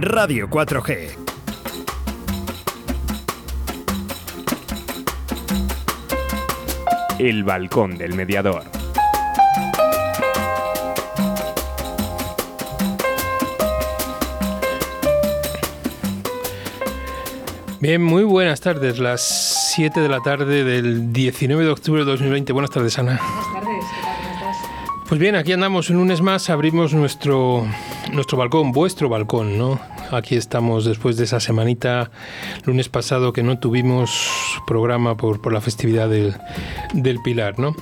Radio 4G. El balcón del mediador. Bien, muy buenas tardes. Las 7 de la tarde del 19 de octubre de 2020. Buenas tardes, Ana. Buenas tardes, ¿qué tal? ¿Cómo estás? Pues bien, aquí andamos un lunes más, abrimos nuestro, nuestro balcón, vuestro balcón, ¿no? Aquí estamos después de esa semanita, lunes pasado que no tuvimos programa por, por la festividad del, del Pilar, ¿no?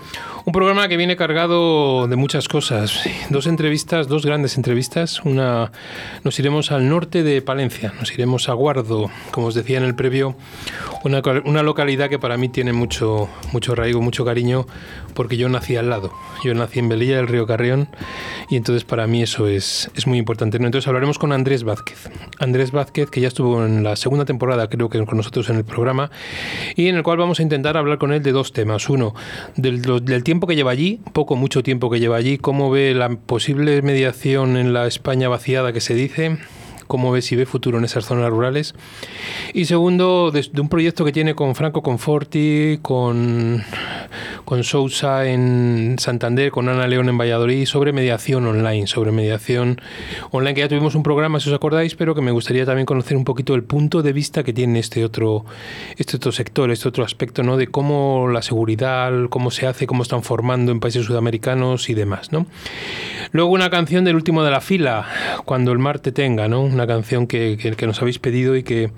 Un programa que viene cargado de muchas cosas. Dos entrevistas, dos grandes entrevistas. Una, nos iremos al norte de Palencia, nos iremos a Guardo, como os decía en el previo, una, una localidad que para mí tiene mucho, mucho arraigo, mucho cariño, porque yo nací al lado. Yo nací en Velilla del Río Carrión y entonces para mí eso es, es muy importante. Entonces hablaremos con Andrés Vázquez. Andrés Vázquez, que ya estuvo en la segunda temporada, creo que con nosotros en el programa, y en el cual vamos a intentar hablar con él de dos temas. Uno, del, del tiempo que lleva allí, poco, mucho tiempo que lleva allí, cómo ve la posible mediación en la España vaciada que se dice, cómo ve si ve futuro en esas zonas rurales. Y segundo, de, un proyecto que tiene con Franco Conforti, con, con Sousa en Santander, con Ana León en Valladolid, sobre mediación online, sobre mediación online, que ya tuvimos un programa, si os acordáis, pero que me gustaría también conocer un poquito el punto de vista que tiene este otro, este otro sector, este otro aspecto, ¿no? De cómo la seguridad, cómo se hace, cómo están formando en países sudamericanos y demás, ¿no? Luego una canción del último de la fila, Cuando el mar te tenga, ¿no? Una canción que, que, que, nos habéis pedido y que,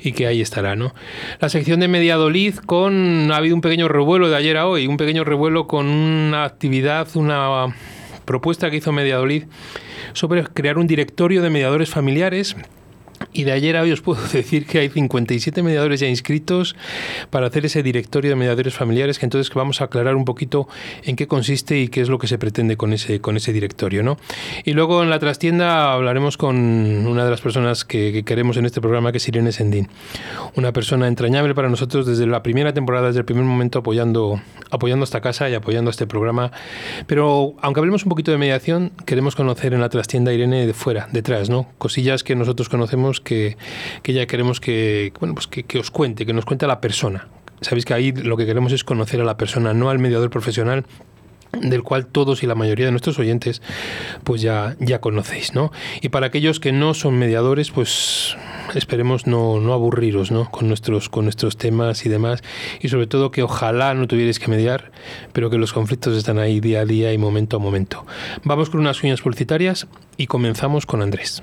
y que ahí estará, ¿no? La sección de Mediadolid con... Ha habido un pequeño revuelo de ayer a hoy, un pequeño revuelo con una actividad, una propuesta que hizo Mediadolid sobre crear un directorio de mediadores familiares y de ayer a hoy os puedo decir que hay 57 mediadores ya inscritos para hacer ese directorio de mediadores familiares, que entonces vamos a aclarar un poquito en qué consiste y qué es lo que se pretende con ese, con ese directorio. ¿no? Y luego en la trastienda hablaremos con una de las personas que, que queremos en este programa, que es Irene Sendín. Una persona entrañable para nosotros desde la primera temporada, desde el primer momento apoyando, apoyando esta casa y apoyando este programa. Pero aunque hablemos un poquito de mediación, queremos conocer en la trastienda Irene de fuera, detrás, ¿no? Cosillas que nosotros conocemos que, que ya queremos que, bueno, pues que, que os cuente, que nos cuente la persona. Sabéis que ahí lo que queremos es conocer a la persona, no al mediador profesional del cual todos y la mayoría de nuestros oyentes pues ya, ya conocéis, ¿no? Y para aquellos que no son mediadores, pues esperemos no, no aburriros, ¿no? Con nuestros, con nuestros temas y demás. Y sobre todo que ojalá no tuvierais que mediar, pero que los conflictos están ahí día a día y momento a momento. Vamos con unas uñas publicitarias y comenzamos con Andrés.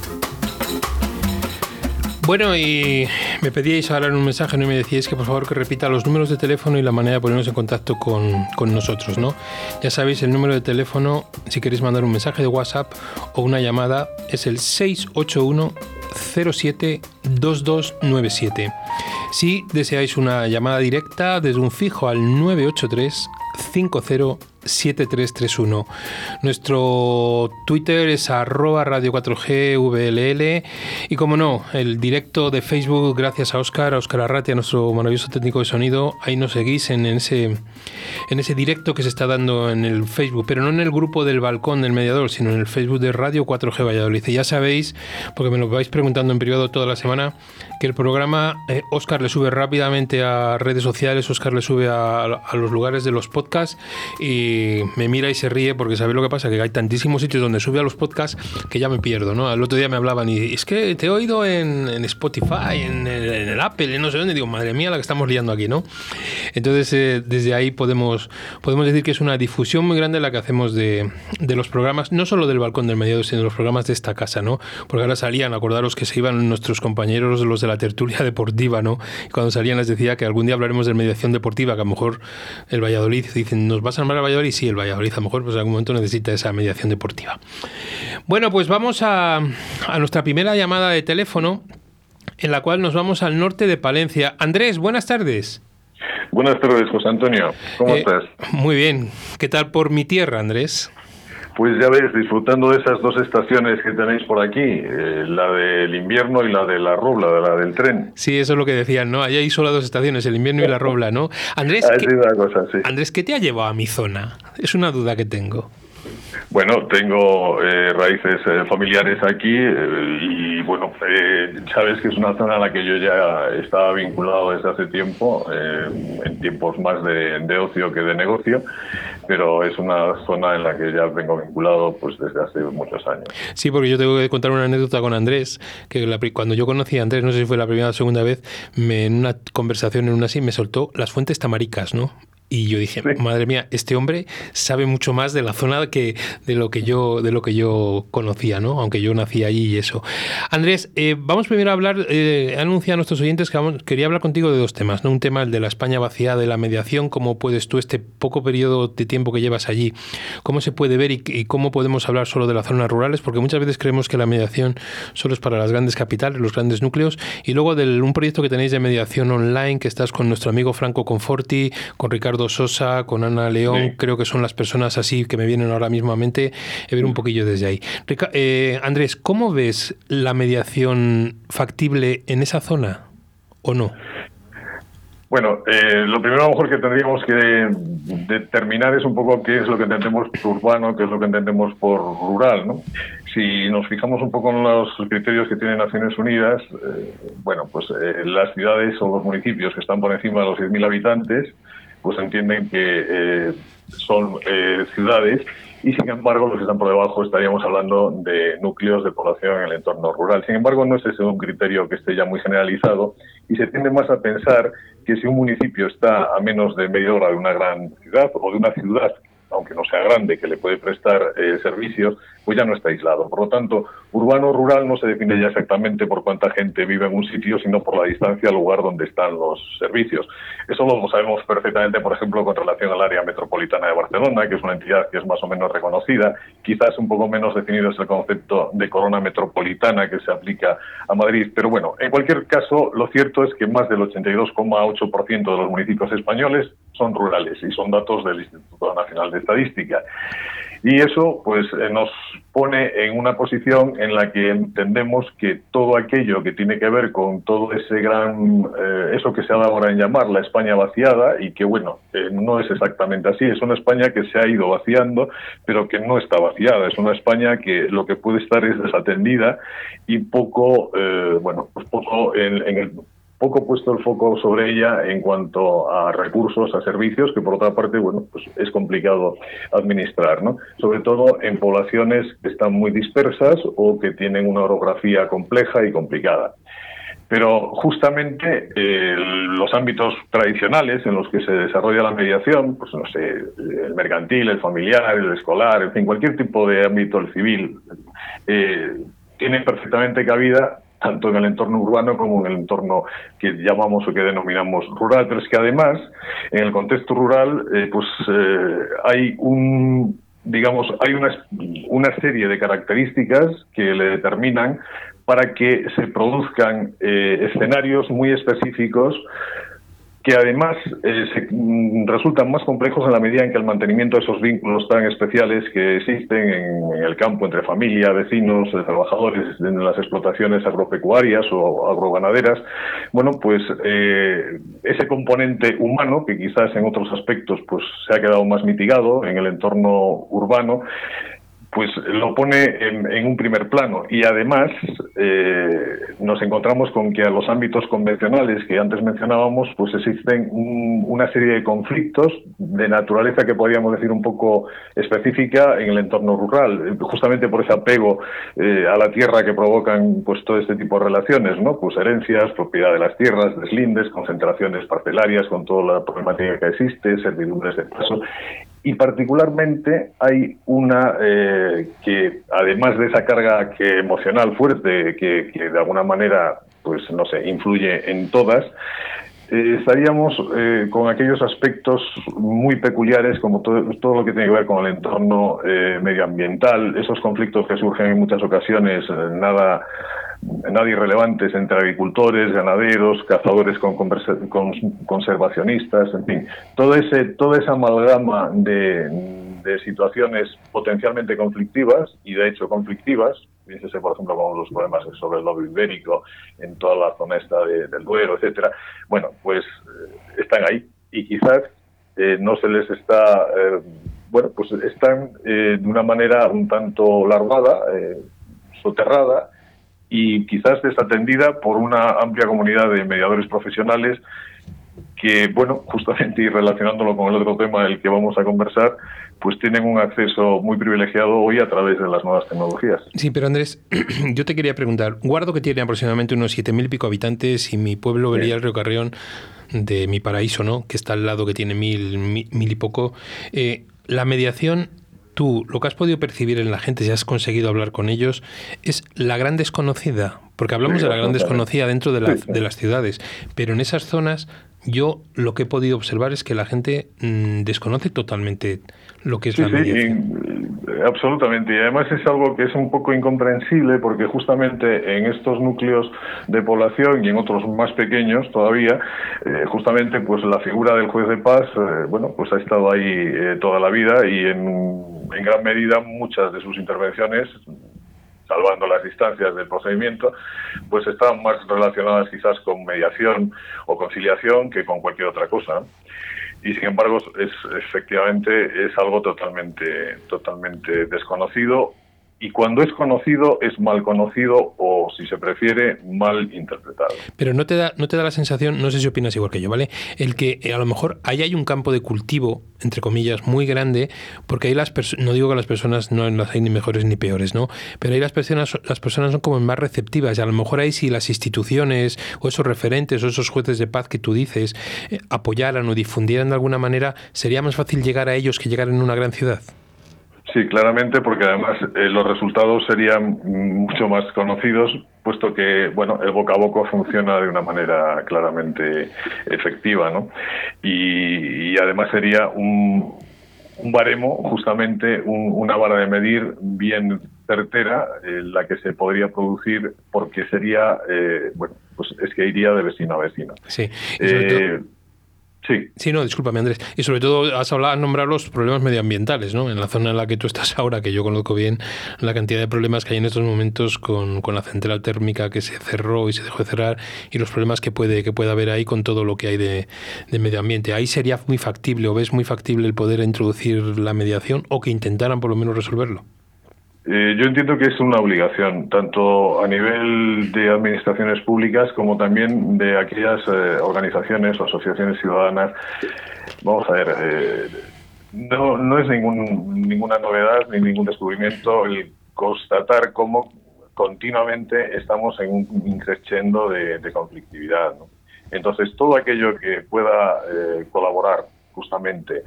Bueno, y me pedíais ahora en un mensaje ¿no? y me decíais que por favor que repita los números de teléfono y la manera de ponernos en contacto con, con, nosotros, ¿no? Ya sabéis, el número de teléfono, si queréis mandar un mensaje de WhatsApp o una llamada, es el 681 07 2297. Si deseáis una llamada directa desde un fijo al 983 50 7331. Nuestro Twitter es arroba radio 4G VLL y como no, el directo de Facebook gracias a Oscar, a Oscar Arratia, nuestro maravilloso técnico de sonido, ahí nos seguís en ese, en ese directo que se está dando en el Facebook, pero no en el grupo del balcón del mediador, sino en el Facebook de Radio 4G Valladolid. Ya sabéis, porque me lo vais preguntando en privado toda la semana, que el programa eh, Oscar le sube rápidamente a redes sociales, Oscar le sube a, los lugares de los podcasts y me mira y se ríe porque sabe lo que pasa, que hay tantísimos sitios donde sube a los podcasts que ya me pierdo, ¿no? El otro día me hablaban y es que te he oído en, Spotify, en, el Apple, en no sé dónde, digo, madre mía, la que estamos liando aquí, ¿no? Entonces, eh, desde ahí podemos, podemos decir que es una difusión muy grande la que hacemos de, de los programas, no solo del balcón del mediador, sino de los programas de esta casa, ¿no? Porque ahora salían, acordaros que se iban nuestros compañeros, los de la tertulia deportiva, ¿no? Cuando salían les decía que algún día hablaremos de mediación deportiva, que a lo mejor el Valladolid, dicen, nos vas a armar a Valladolid sí, el Valladolid a lo mejor pues en algún momento necesita esa mediación deportiva. Bueno, pues vamos a, a nuestra primera llamada de teléfono en la cual nos vamos al norte de Palencia. Andrés, buenas tardes. Buenas tardes, José Antonio. ¿Cómo Eh, estás? Muy bien. ¿Qué tal por mi tierra, Andrés? Pues ya ves, disfrutando de esas dos estaciones que tenéis por aquí, eh, la del invierno y la de la rubla, de la del tren. Sí, eso es lo que decían, ¿no? Allá hay solo dos estaciones, el invierno y la robla, ¿no? Andrés, ¿qué, una cosa, sí. Andrés, ¿qué te ha llevado a mi zona? Es una duda que tengo. Bueno, tengo eh, raíces eh, familiares aquí eh, y bueno, eh, sabes que es una zona a la que yo ya estaba vinculado desde hace tiempo, en tiempos más de, de ocio que de negocio, pero es una zona en la que ya vengo vinculado pues desde hace muchos años. Sí, porque yo tengo que contar una anécdota con Andrés, que la cuando yo conocí a Andrés, no sé si fue la primera o segunda vez, me, en una conversación en una así me soltó las fuentes tamaricas, ¿no? Y yo dije, madre mía, este hombre sabe mucho más de la zona que de lo que yo de lo que yo conocía, ¿no? Aunque yo nací allí y eso. Andrés, eh, vamos primero a hablar, eh, he anunciado a nuestros oyentes que vamos- quería hablar contigo de dos temas, ¿no? Un tema el de la España vaciada, de la mediación, cómo puedes tú este poco periodo de tiempo que llevas allí, cómo se puede ver y, y cómo podemos hablar solo de las zonas rurales, porque muchas veces creemos que la mediación solo es para las grandes capitales, los grandes núcleos, y luego de un proyecto que tenéis de mediación online, que estás con nuestro amigo Franco Conforti, con Ricardo Sosa, con Ana León, Sí. creo que son las personas así que me vienen ahora mismo a mente, he ver un poquillo desde ahí. Rica- eh, Andrés, ¿cómo ves la mediación factible en esa zona o no? Bueno, eh, lo primero a lo mejor que tendríamos que determinar es un poco qué es lo que entendemos por urbano, qué es lo que entendemos por rural, ¿no? Si nos fijamos un poco en los criterios que tienen Naciones Unidas, eh, bueno, pues eh, las ciudades o los municipios que están por encima de los 6.000 habitantes, pues entienden que eh, son eh, ciudades y sin embargo los que están por debajo estaríamos hablando de núcleos de población en el entorno rural. Sin embargo, no es ese un criterio que esté ya muy generalizado y se tiende más a pensar que si un municipio está a menos de media hora de una gran ciudad o de una ciudad, aunque no sea grande, que le puede prestar eh, servicios, pues ya no está aislado. Por lo tanto, urbano-rural no se define ya exactamente por cuánta gente vive en un sitio, sino por la distancia al lugar donde están los servicios. Eso lo sabemos perfectamente, por ejemplo, con relación al área metropolitana de Barcelona, que es una entidad que es más o menos reconocida. Quizás un poco menos definido es el concepto de corona metropolitana que se aplica a Madrid. Pero bueno, en cualquier caso, lo cierto es que más del 82,8% de los municipios españoles son rurales y son datos del Instituto Nacional de Estadística. Y eso pues eh, nos pone en una posición en la que entendemos que todo aquello que tiene que ver con todo ese gran, eh, eso que se ha dado ahora en llamar la España vaciada y que bueno, eh, no es exactamente así, es una España que se ha ido vaciando, pero que no está vaciada, es una España que lo que puede estar es desatendida y poco, eh, bueno, pues poco en, en el poco puesto el foco sobre ella en cuanto a recursos, a servicios, que por otra parte, bueno, pues es complicado administrar, ¿no? Sobre todo en poblaciones que están muy dispersas o que tienen una orografía compleja y complicada. Pero justamente eh, los ámbitos tradicionales en los que se desarrolla la mediación, pues no sé, el mercantil, el familiar, el escolar, en fin, cualquier tipo de ámbito, el civil, eh, tienen perfectamente cabida tanto en el entorno urbano como en el entorno que llamamos o que denominamos rural, pero es que además en el contexto rural eh, pues eh, hay un digamos hay una, una serie de características que le determinan para que se produzcan eh, escenarios muy específicos que además eh, mm, resultan más complejos en la medida en que el mantenimiento de esos vínculos tan especiales que existen en, el campo entre familia, vecinos, eh, trabajadores en las explotaciones agropecuarias o agroganaderas, bueno, pues eh, ese componente humano que quizás en otros aspectos pues se ha quedado más mitigado en el entorno urbano, pues lo pone en, un primer plano. Y además eh, nos encontramos con que a los ámbitos convencionales que antes mencionábamos pues existen una serie de conflictos de naturaleza que podríamos decir un poco específica en el entorno rural justamente por ese apego eh, a la tierra que provocan pues todo este tipo de relaciones no pues herencias propiedad de las tierras deslindes concentraciones parcelarias con toda la problemática que existe servidumbres de paso y particularmente hay una eh, que además de esa carga que emocional fuerte que, de alguna manera pues no sé influye en todas eh, estaríamos eh, con aquellos aspectos muy peculiares como todo, todo, lo que tiene que ver con el entorno medioambiental esos conflictos que surgen en muchas ocasiones nada nada irrelevantes entre agricultores, ganaderos, cazadores con, conservacionistas, en fin, todo ese, toda esa amalgama de, de situaciones potencialmente conflictivas y de hecho conflictivas, fíjese por ejemplo con los problemas sobre el lobby ibérico en toda la zona esta del Duero, etcétera, bueno, pues eh, están ahí. Y quizás eh, no se les está, eh, bueno, pues están de una manera un tanto larvada, soterrada, y quizás desatendida por una amplia comunidad de mediadores profesionales que, bueno, justamente y relacionándolo con el otro tema del que vamos a conversar, pues tienen un acceso muy privilegiado hoy a través de las nuevas tecnologías. Sí, pero Andrés, yo te quería preguntar, guardo que tiene aproximadamente unos 7.000 y pico habitantes y mi pueblo vería el Río Carrión de mi paraíso, ¿no? Que está al lado que tiene mil, mil, y poco. Eh, la mediación tú, lo que has podido percibir en la gente, si has conseguido hablar con ellos, es la gran desconocida, porque hablamos de la gran desconocida dentro de, de, las ciudades, pero en esas zonas yo lo que he podido observar es que la gente mm, desconoce totalmente lo que es la mediación. absolutamente, y además es algo que es un poco incomprensible porque justamente en estos núcleos de población y en otros más pequeños todavía, eh, justamente pues la figura del juez de paz, eh, bueno, pues ha estado ahí eh, toda la vida y en, en gran medida muchas de sus intervenciones salvando las distancias del procedimiento, pues están más relacionadas quizás con mediación o conciliación que con cualquier otra cosa. Y sin embargo, es efectivamente es algo totalmente, totalmente desconocido y cuando es conocido es mal conocido o, si se prefiere, mal interpretado. Pero no te da, no te da la sensación, no sé si opinas igual que yo, ¿vale? El que eh, a lo mejor ahí hay un campo de cultivo, entre comillas, muy grande, porque ahí las no digo que las personas no las hay ni mejores ni peores, ¿no? Pero ahí las personas, las personas son como más receptivas y a lo mejor ahí si las instituciones o esos referentes o esos jueces de paz que tú dices eh, apoyaran o difundieran de alguna manera, sería más fácil llegar a ellos que llegar en una gran ciudad. Sí, claramente, porque además eh, los resultados serían mucho más conocidos, puesto que bueno, el boca a boca funciona de una manera claramente efectiva, ¿no? Y, además sería un, un baremo, justamente una vara de medir bien certera, en la que se podría producir, porque sería, eh, bueno, pues es que iría de vecino a vecino. Sí. Sí. Sí, no, discúlpame, Andrés. Y sobre todo has hablado, nombrado los problemas medioambientales, ¿no? En la zona en la que tú estás ahora, que yo conozco bien, la cantidad de problemas que hay en estos momentos con, con la central térmica que se cerró y se dejó de cerrar y los problemas que puede, que puede haber ahí con todo lo que hay de, de medio ambiente. Ahí sería muy factible o ves muy factible el poder introducir la mediación o que intentaran por lo menos resolverlo. Eh, yo entiendo que es una obligación, tanto a nivel de administraciones públicas como también de aquellas eh, organizaciones o asociaciones ciudadanas. Vamos a ver, eh, no, no es ningún, ninguna novedad ni ningún descubrimiento el constatar cómo continuamente estamos en un increciendo de, de conflictividad. Entonces, todo aquello que pueda colaborar justamente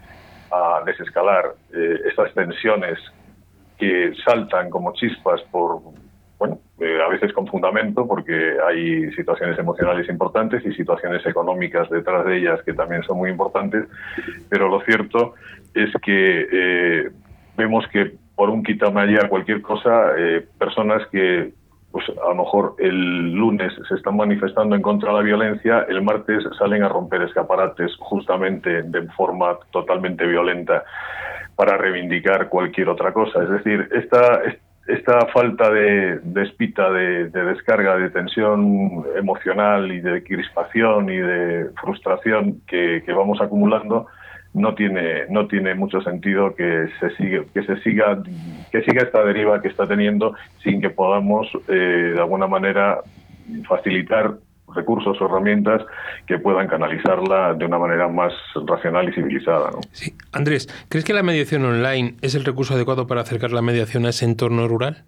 a desescalar estas tensiones que saltan como chispas por, bueno, eh, a veces con fundamento, porque hay situaciones emocionales importantes y situaciones económicas detrás de ellas que también son muy importantes, pero lo cierto es que eh, vemos que por un quitamaya cualquier cosa, eh, personas que pues a lo mejor el lunes se están manifestando en contra de la violencia, el martes salen a romper escaparates justamente de forma totalmente violenta para reivindicar cualquier otra cosa. Es decir, esta, esta falta de, de espita, de, descarga, de tensión emocional y de crispación y de frustración que, vamos acumulando, no tiene no tiene mucho sentido que se siga que se siga que siga esta deriva que está teniendo sin que podamos eh, de alguna manera facilitar recursos o herramientas que puedan canalizarla de una manera más racional y civilizada. ¿no? Sí. Andrés, ¿crees que la mediación online es el recurso adecuado para acercar la mediación a ese entorno rural?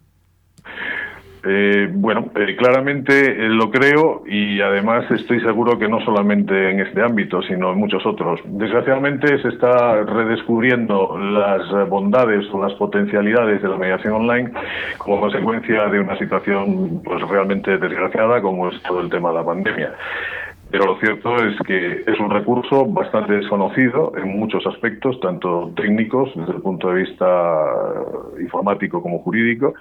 Eh, bueno, eh, claramente eh, lo creo y además estoy seguro que no solamente en este ámbito, sino en muchos otros. Desgraciadamente se está redescubriendo las bondades o las potencialidades de la mediación online como consecuencia de una situación pues realmente desgraciada como es todo el tema de la pandemia. Pero lo cierto es que es un recurso bastante desconocido en muchos aspectos, tanto técnicos desde el punto de vista informático como jurídico,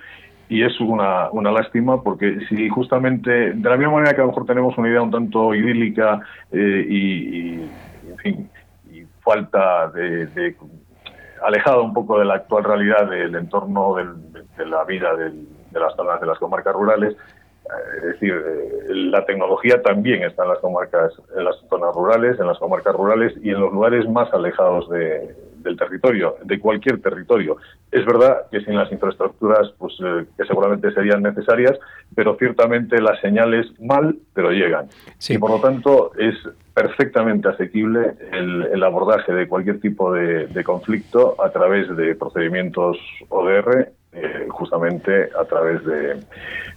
y es una, una lástima porque si justamente, de la misma manera que a lo mejor tenemos una idea un tanto idílica eh, y, en fin, y falta de, alejada un poco de la actual realidad del entorno de la vida de las zonas de las comarcas rurales, eh, es decir, eh, la tecnología también está en las comarcas, en las zonas rurales, en las comarcas rurales y en los lugares más alejados de, del territorio, de cualquier territorio. Es verdad que sin las infraestructuras, pues eh, que seguramente serían necesarias, pero ciertamente las señales mal, pero llegan. Y por lo tanto es perfectamente asequible el, abordaje de cualquier tipo de, conflicto a través de procedimientos ODR, eh, justamente a través de,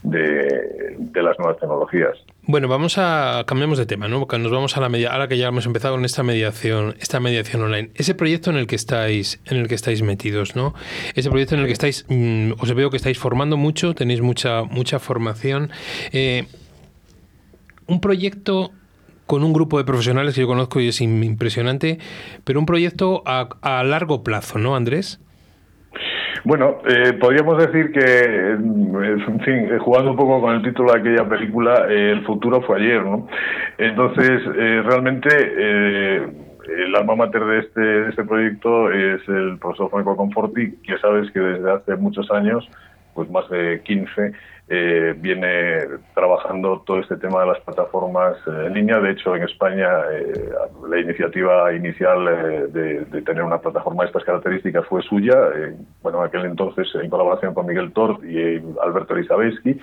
de las nuevas tecnologías. Bueno, vamos a cambiamos de tema, ¿no? Porque nos vamos a la media, ahora que ya hemos empezado con esta mediación, esta mediación online. Ese proyecto en el que estáis, en el que estáis metidos, ¿no? Ese proyecto en el que estáis, mm, os veo que estáis formando mucho, tenéis mucha, mucha formación. Eh, un proyecto con un grupo de profesionales que yo conozco y es impresionante, pero un proyecto a, a largo plazo, ¿no, Andrés? Bueno, eh, podríamos decir que, en fin, eh, jugando un poco con el título de aquella película, eh, el futuro fue ayer, ¿no? Entonces, realmente, el alma mater de este, de este proyecto es el profesor Franco Conforti, que sabes que desde hace muchos años, pues más de 15, eh, viene trabajando todo este tema de las plataformas eh, en línea. De hecho, en España eh, la iniciativa inicial de, tener una plataforma de estas características fue suya, bueno, en aquel entonces en colaboración con Miguel Tort y Alberto Elisabetsky,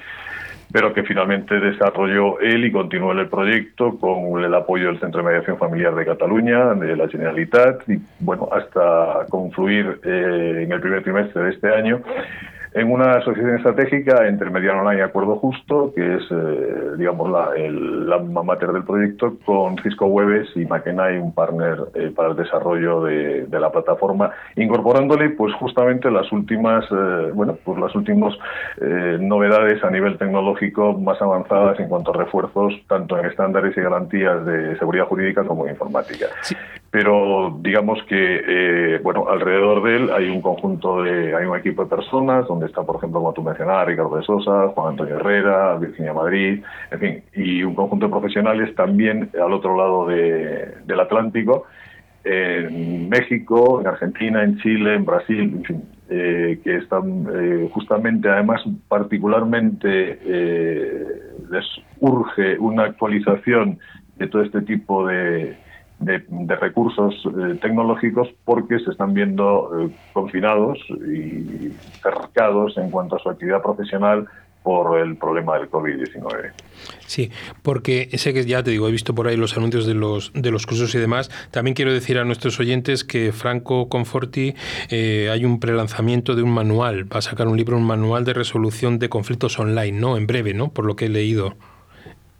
pero que finalmente desarrolló él y continuó el proyecto con el apoyo del Centro de Mediación Familiar de Cataluña, de la Generalitat, y bueno, hasta confluir en el primer trimestre de este año en una asociación estratégica entre Mediano Online y Acuerdo Justo, que es, eh, digamos, la, el, la mater del proyecto, con Cisco Webes y Makenai, un partner eh, para el desarrollo de, la plataforma, incorporándole, pues, justamente las últimas, eh, bueno, pues las últimas novedades a nivel tecnológico más avanzadas en cuanto a refuerzos, tanto en estándares y garantías de seguridad jurídica como en informática. Pero, digamos que, bueno, alrededor de él hay un conjunto de, hay un equipo de personas donde está, por ejemplo, como tú mencionabas, Ricardo de Sosa, Juan Antonio Herrera, Virginia Madrid, en fin, y un conjunto de profesionales también al otro lado del Atlántico, en México, en Argentina, en Chile, en Brasil, en fin, eh, que están eh, justamente, además, particularmente eh, les urge una actualización de todo este tipo de, de, recursos eh, tecnológicos porque se están viendo eh, confinados y cercados en cuanto a su actividad profesional por el problema del COVID-19. Sí, porque sé que ya te digo, he visto por ahí los anuncios de los, de los cursos y demás. También quiero decir a nuestros oyentes que Franco Conforti eh, hay un prelanzamiento de un manual, va a sacar un libro, un manual de resolución de conflictos online, ¿no? En breve, ¿no? Por lo que he leído.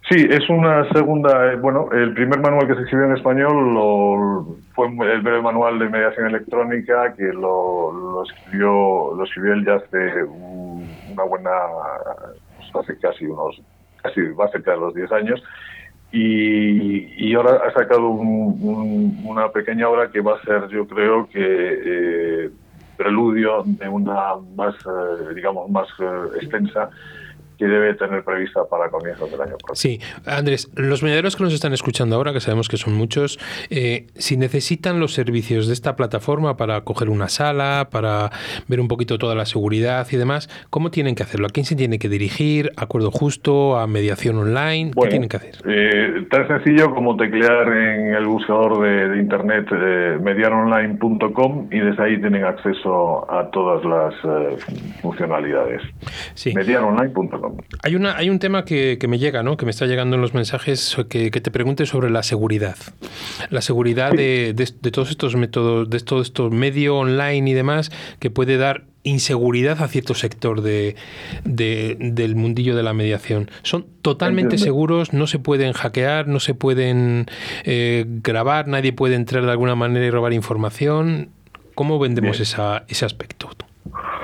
Sí, es una segunda, eh, bueno, el primer manual que se escribió en español lo, fue el breve manual de mediación electrónica que lo, escribió lo escribió él ya hace una buena, pues hace casi unos, casi va cerca de los 10 años. Y, y ahora ha sacado una pequeña obra que va a ser, yo creo que eh, preludio de una más, eh, digamos, más extensa que debe tener prevista para comienzos del año próximo. Sí, Andrés, los mediadores que nos están escuchando ahora, que sabemos que son muchos, eh, si necesitan los servicios de esta plataforma para coger una sala, para ver un poquito toda la seguridad y demás, ¿cómo tienen que hacerlo? ¿A quién se tiene que dirigir? ¿Acuerdo justo? ¿A mediación online? ¿Qué tienen que hacer? Eh, tan sencillo como teclear en el buscador de, internet eh, mediaronline.com y desde ahí tienen acceso a todas las funcionalidades. Sí. Mediaronline.com. Hay, una, hay un tema que, me llega, ¿no? que me está llegando en los mensajes, que, te pregunte sobre la seguridad. La seguridad de, de, todos estos métodos, de todo esto medio online y demás, que puede dar inseguridad a cierto sector de, del mundillo de la mediación. Son totalmente seguros, no se pueden hackear, no se pueden eh, grabar, nadie puede entrar de alguna manera y robar información. ¿Cómo vendemos esa, ese aspecto?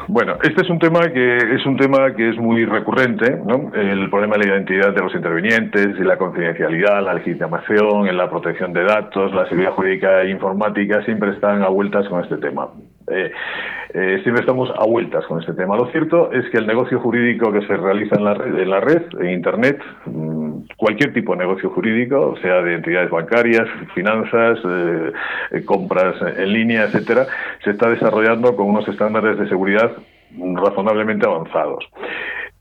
Bueno, este es un tema que es un tema que es muy recurrente, ¿no? El problema de la identidad de los intervinientes y la confidencialidad, la legitimación, la protección de datos, la seguridad jurídica e informática siempre están a vueltas con este tema. Eh, eh, siempre estamos a vueltas con este tema. Lo cierto es que el negocio jurídico que se realiza en la red, en, la red, en Internet, mm, cualquier tipo de negocio jurídico, sea de entidades bancarias, finanzas, eh, compras en línea, etcétera, se está desarrollando con unos estándares de seguridad razonablemente avanzados.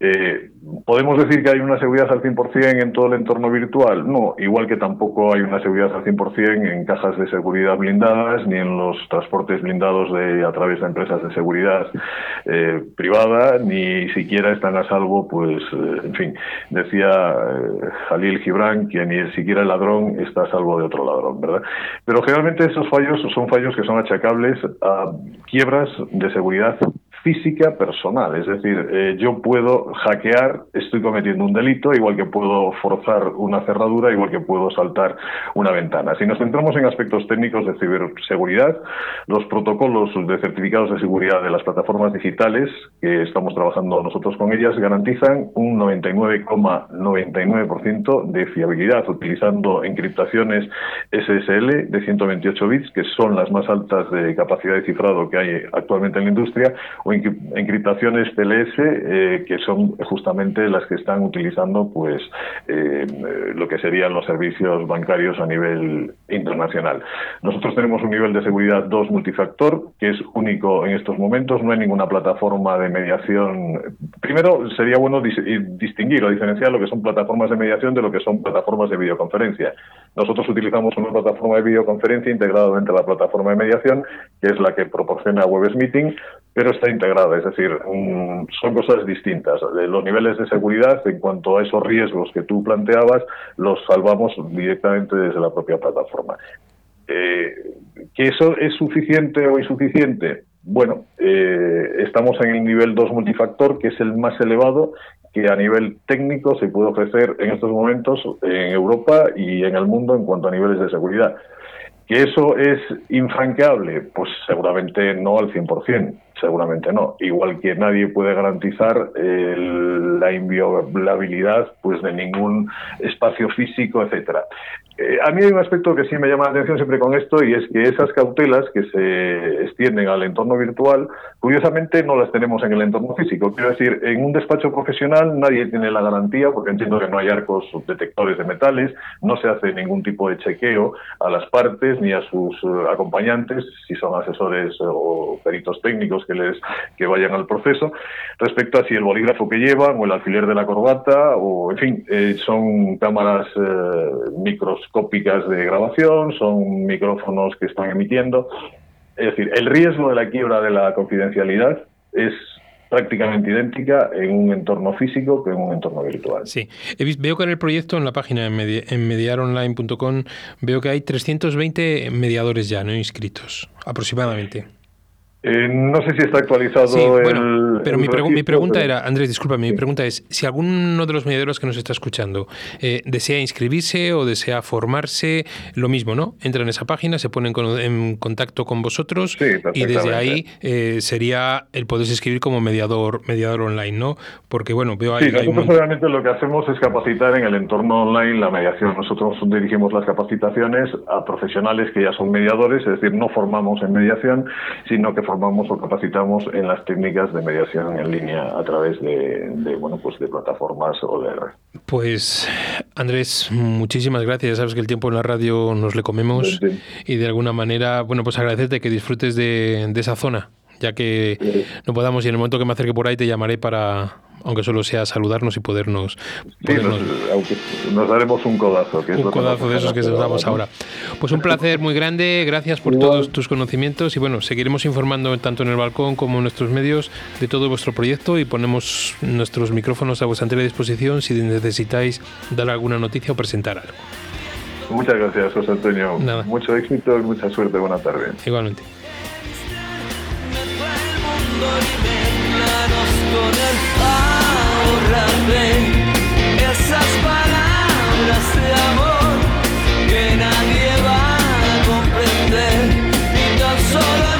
Eh, ¿Podemos decir que hay una seguridad al 100% en todo el entorno virtual? No, igual que tampoco hay una seguridad al 100% en cajas de seguridad blindadas ni en los transportes blindados de, a través de empresas de seguridad eh, privada, ni siquiera están a salvo, pues, eh, en fin, decía eh, Jalil Gibran que ni siquiera el ladrón está a salvo de otro ladrón, ¿verdad? Pero generalmente esos fallos son fallos que son achacables a quiebras de seguridad física personal. Es decir, eh, yo puedo hackear, estoy cometiendo un delito, igual que puedo forzar una cerradura, igual que puedo saltar una ventana. Si nos centramos en aspectos técnicos de ciberseguridad, los protocolos de certificados de seguridad de las plataformas digitales que estamos trabajando nosotros con ellas garantizan un 99,99% de fiabilidad utilizando encriptaciones SSL de 128 bits, que son las más altas de capacidad de cifrado que hay actualmente en la industria, encriptaciones TLS, eh, que son justamente las que están utilizando pues eh, lo que serían los servicios bancarios a nivel internacional. Nosotros tenemos un nivel de seguridad 2 multifactor, que es único en estos momentos, no hay ninguna plataforma de mediación. Primero, sería bueno distinguir o diferenciar lo que son plataformas de mediación de lo que son plataformas de videoconferencia. Nosotros utilizamos una plataforma de videoconferencia integrada dentro de la plataforma de mediación, que es la que proporciona Webs Meeting, pero está integrada, es decir, son cosas distintas. Los niveles de seguridad, en cuanto a esos riesgos que tú planteabas, los salvamos directamente desde la propia plataforma. Eh, ¿Que eso es suficiente o insuficiente? Bueno, eh, estamos en el nivel 2 multifactor, que es el más elevado que a nivel técnico se puede ofrecer en estos momentos en Europa y en el mundo en cuanto a niveles de seguridad. ¿Que eso es infranqueable? Pues seguramente no al 100%, seguramente no. Igual que nadie puede garantizar la inviolabilidad pues, de ningún espacio físico, etcétera. Eh, a mí hay un aspecto que sí me llama la atención siempre con esto y es que esas cautelas que se extienden al entorno virtual, curiosamente no las tenemos en el entorno físico. Quiero decir, en un despacho profesional nadie tiene la garantía, porque entiendo que no hay arcos detectores de metales, no se hace ningún tipo de chequeo a las partes ni a sus eh, acompañantes, si son asesores o peritos técnicos que les que vayan al proceso, respecto a si el bolígrafo que llevan o el alfiler de la corbata o, en fin, eh, son cámaras micros cópicas de grabación, son micrófonos que están emitiendo. Es decir, el riesgo de la quiebra de la confidencialidad es prácticamente idéntica en un entorno físico que en un entorno virtual. Sí, veo que en el proyecto, en la página en, mediaronline.com, veo que hay 320 mediadores ya no inscritos, aproximadamente. Eh, no sé si está actualizado el, pero mi, mi, pregunta era, Andrés, disculpa, mi pregunta es, si alguno de los mediadores que nos está escuchando eh, desea inscribirse o desea formarse, lo mismo, ¿no? Entra en esa página, se ponen en contacto con vosotros y desde ahí eh, sería el poderse inscribir como mediador mediador online, ¿no? Porque, bueno, veo ahí... Sí, nosotros realmente lo que hacemos es capacitar en el entorno online la mediación. Nosotros dirigimos las capacitaciones a profesionales que ya son mediadores, es decir, no formamos en mediación, sino que formamos o capacitamos en las técnicas de mediación en línea a través de, de bueno pues de plataformas o de red. Pues Andrés, muchísimas gracias. Sabes que el tiempo en la radio nos le comemos Sí. y de alguna manera, bueno, pues agradecerte que disfrutes de, de esa zona, ya que no podamos y en el momento que me acerque por ahí te llamaré para, aunque solo sea saludarnos y podernos... Sí, nos, podernos- aunque nos daremos un codazo. Que es un lo que codazo de esos que nos damos ahora. Pues un placer muy grande, gracias por Igual. todos tus conocimientos y bueno, seguiremos informando tanto en el balcón como en nuestros medios de todo vuestro proyecto y ponemos nuestros micrófonos a vuestra entera disposición si necesitáis dar alguna noticia o presentar algo. Muchas gracias, José Antonio. Nada. Mucho éxito y mucha suerte. Buenas tardes. Igualmente. Esas palabras de amor que nadie va a comprender, ni tan solo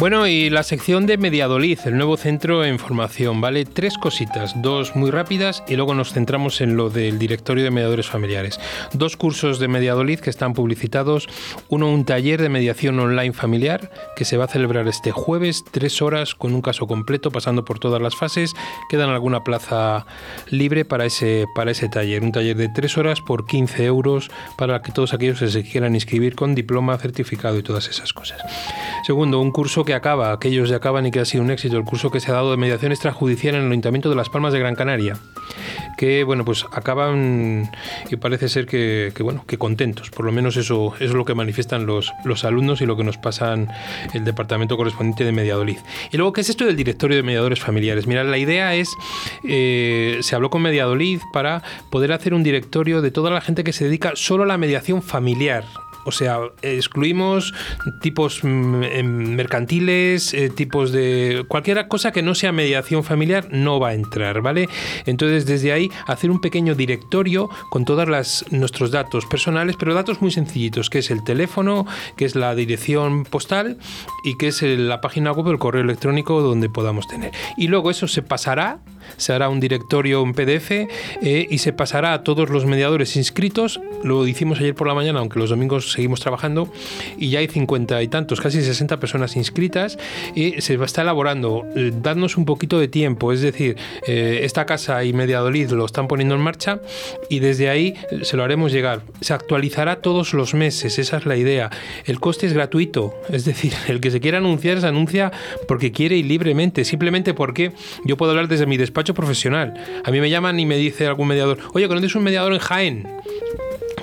Bueno, y la sección de Mediadolid, el nuevo centro en formación, ¿vale? Tres cositas, dos muy rápidas y luego nos centramos en lo del directorio de mediadores familiares. Dos cursos de Mediadolid que están publicitados, uno un taller de mediación online familiar que se va a celebrar este jueves, tres horas con un caso completo pasando por todas las fases, quedan alguna plaza libre para ese, para ese taller, un taller de tres horas por 15 euros para que todos aquellos que se quieran inscribir con diploma, certificado y todas esas cosas. Segundo, un curso que acaba, aquellos de acaban y que ha sido un éxito, el curso que se ha dado de mediación extrajudicial en el Ayuntamiento de Las Palmas de Gran Canaria, que bueno, pues acaban y parece ser que, que, bueno, que contentos, por lo menos eso, eso es lo que manifiestan los, los alumnos y lo que nos pasan el departamento correspondiente de Mediadolid. Y luego, ¿qué es esto del directorio de mediadores familiares? Mira, la idea es, eh, se habló con Mediadolid para poder hacer un directorio de toda la gente que se dedica solo a la mediación familiar O sea, excluimos tipos mm, em, mercantiles, eh, tipos de cualquier cosa que no sea mediación familiar no va a entrar, ¿vale? Entonces, desde ahí hacer un pequeño directorio con todos nuestros datos personales, pero datos muy sencillitos, que es el teléfono, que es la dirección postal y que es la página web el correo electrónico donde podamos tener. Y luego eso se pasará, se hará un directorio en PDF eh, y se pasará a todos los mediadores inscritos. Lo hicimos ayer por la mañana, aunque los domingos seguimos trabajando, y ya hay cincuenta y tantos, casi 60 personas inscritas y se estar elaborando. Eh, dadnos un poquito de tiempo, es decir, eh, esta casa y Mediadolid lo están poniendo en marcha y desde ahí eh, se lo haremos llegar. Se actualizará todos los meses, esa es la idea. El coste es gratuito, es decir, el que se quiera anunciar se anuncia porque quiere y libremente, simplemente porque yo puedo hablar desde mi despacho profesional. A mí me llaman y me dice algún mediador, oye, ¿conoces un mediador en Jaén?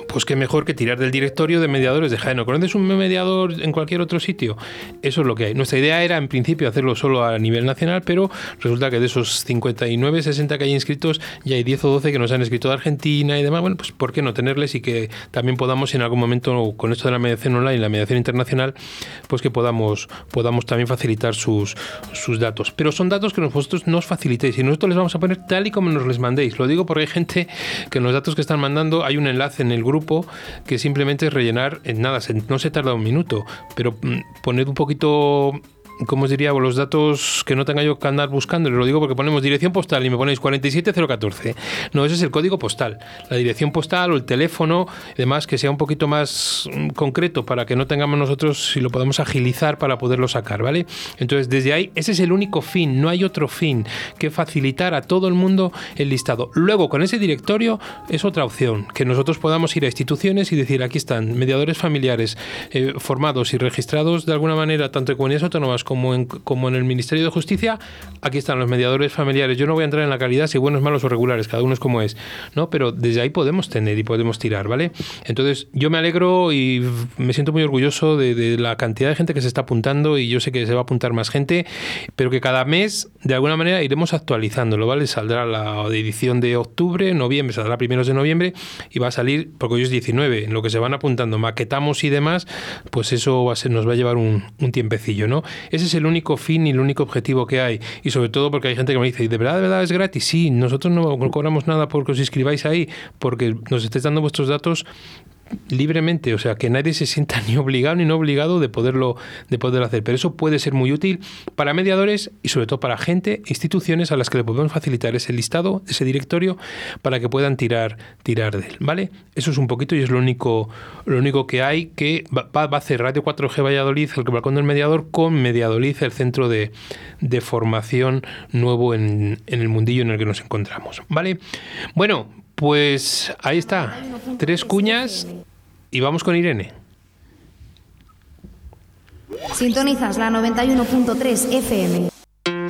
Pues qué mejor que tirar del directorio de mediadores de Jaén. ¿O ¿Conoces un mediador en cualquier otro sitio? Eso es lo que hay. Nuestra idea era, en principio, hacerlo solo a nivel nacional, pero resulta que de esos 59, 60 que hay inscritos, ya hay 10 o 12 que nos han escrito de Argentina y demás. Bueno, pues ¿por qué no tenerles y que también podamos en algún momento, con esto de la mediación online y la mediación internacional, pues que podamos, podamos también facilitar sus, sus datos. Pero son datos que vosotros nos facilitéis y nosotros les vamos a poner tal y como nos les mandéis. Lo digo porque hay gente que en los datos que están mandando hay un enlace en el grupo que simplemente rellenar en nada, no se tarda un minuto, pero mm, poned un poquito ¿cómo os diría? Los datos que no tenga yo que andar buscando, lo digo porque ponemos dirección postal y me ponéis 47014. No, ese es el código postal. La dirección postal o el teléfono, además que sea un poquito más mm, concreto para que no tengamos nosotros, si lo podemos agilizar para poderlo sacar, ¿vale? Entonces, desde ahí, ese es el único fin, no hay otro fin que facilitar a todo el mundo el listado. Luego, con ese directorio, es otra opción, que nosotros podamos ir a instituciones y decir, aquí están mediadores familiares eh, formados y registrados de alguna manera, tanto en comunidades autónomas como en, como en el Ministerio de Justicia, aquí están los mediadores familiares. Yo no voy a entrar en la calidad si buenos, malos o regulares, cada uno es como es, ¿no? Pero desde ahí podemos tener y podemos tirar, ¿vale? Entonces, yo me alegro y me siento muy orgulloso de, la cantidad de gente que se está apuntando y yo sé que se va a apuntar más gente, pero que cada mes, de alguna manera, iremos actualizándolo, ¿vale? Saldrá la edición de octubre, noviembre, saldrá primeros de noviembre y va a salir, porque hoy es 19, en lo que se van apuntando, maquetamos y demás, pues eso va a ser, nos va a llevar un, un tiempecillo, ¿no? Ese es el único fin y el único objetivo que hay. Y sobre todo porque hay gente que me dice, ¿de verdad, de verdad es gratis? Sí, nosotros no cobramos nada porque os inscribáis ahí, porque nos estáis dando vuestros datos libremente, o sea, que nadie se sienta ni obligado ni no obligado de poderlo de poder hacer, pero eso puede ser muy útil para mediadores y sobre todo para gente, instituciones a las que le podemos facilitar ese listado, ese directorio para que puedan tirar tirar de él, ¿vale? Eso es un poquito y es lo único lo único que hay que va, va a hacer Radio 4G Valladolid, el balcón del mediador con Mediadolid, el centro de, de formación nuevo en, en el mundillo en el que nos encontramos, ¿vale? Bueno, pues ahí está. Tres cuñas y vamos con Irene. Sintonizas la 91.3 FM.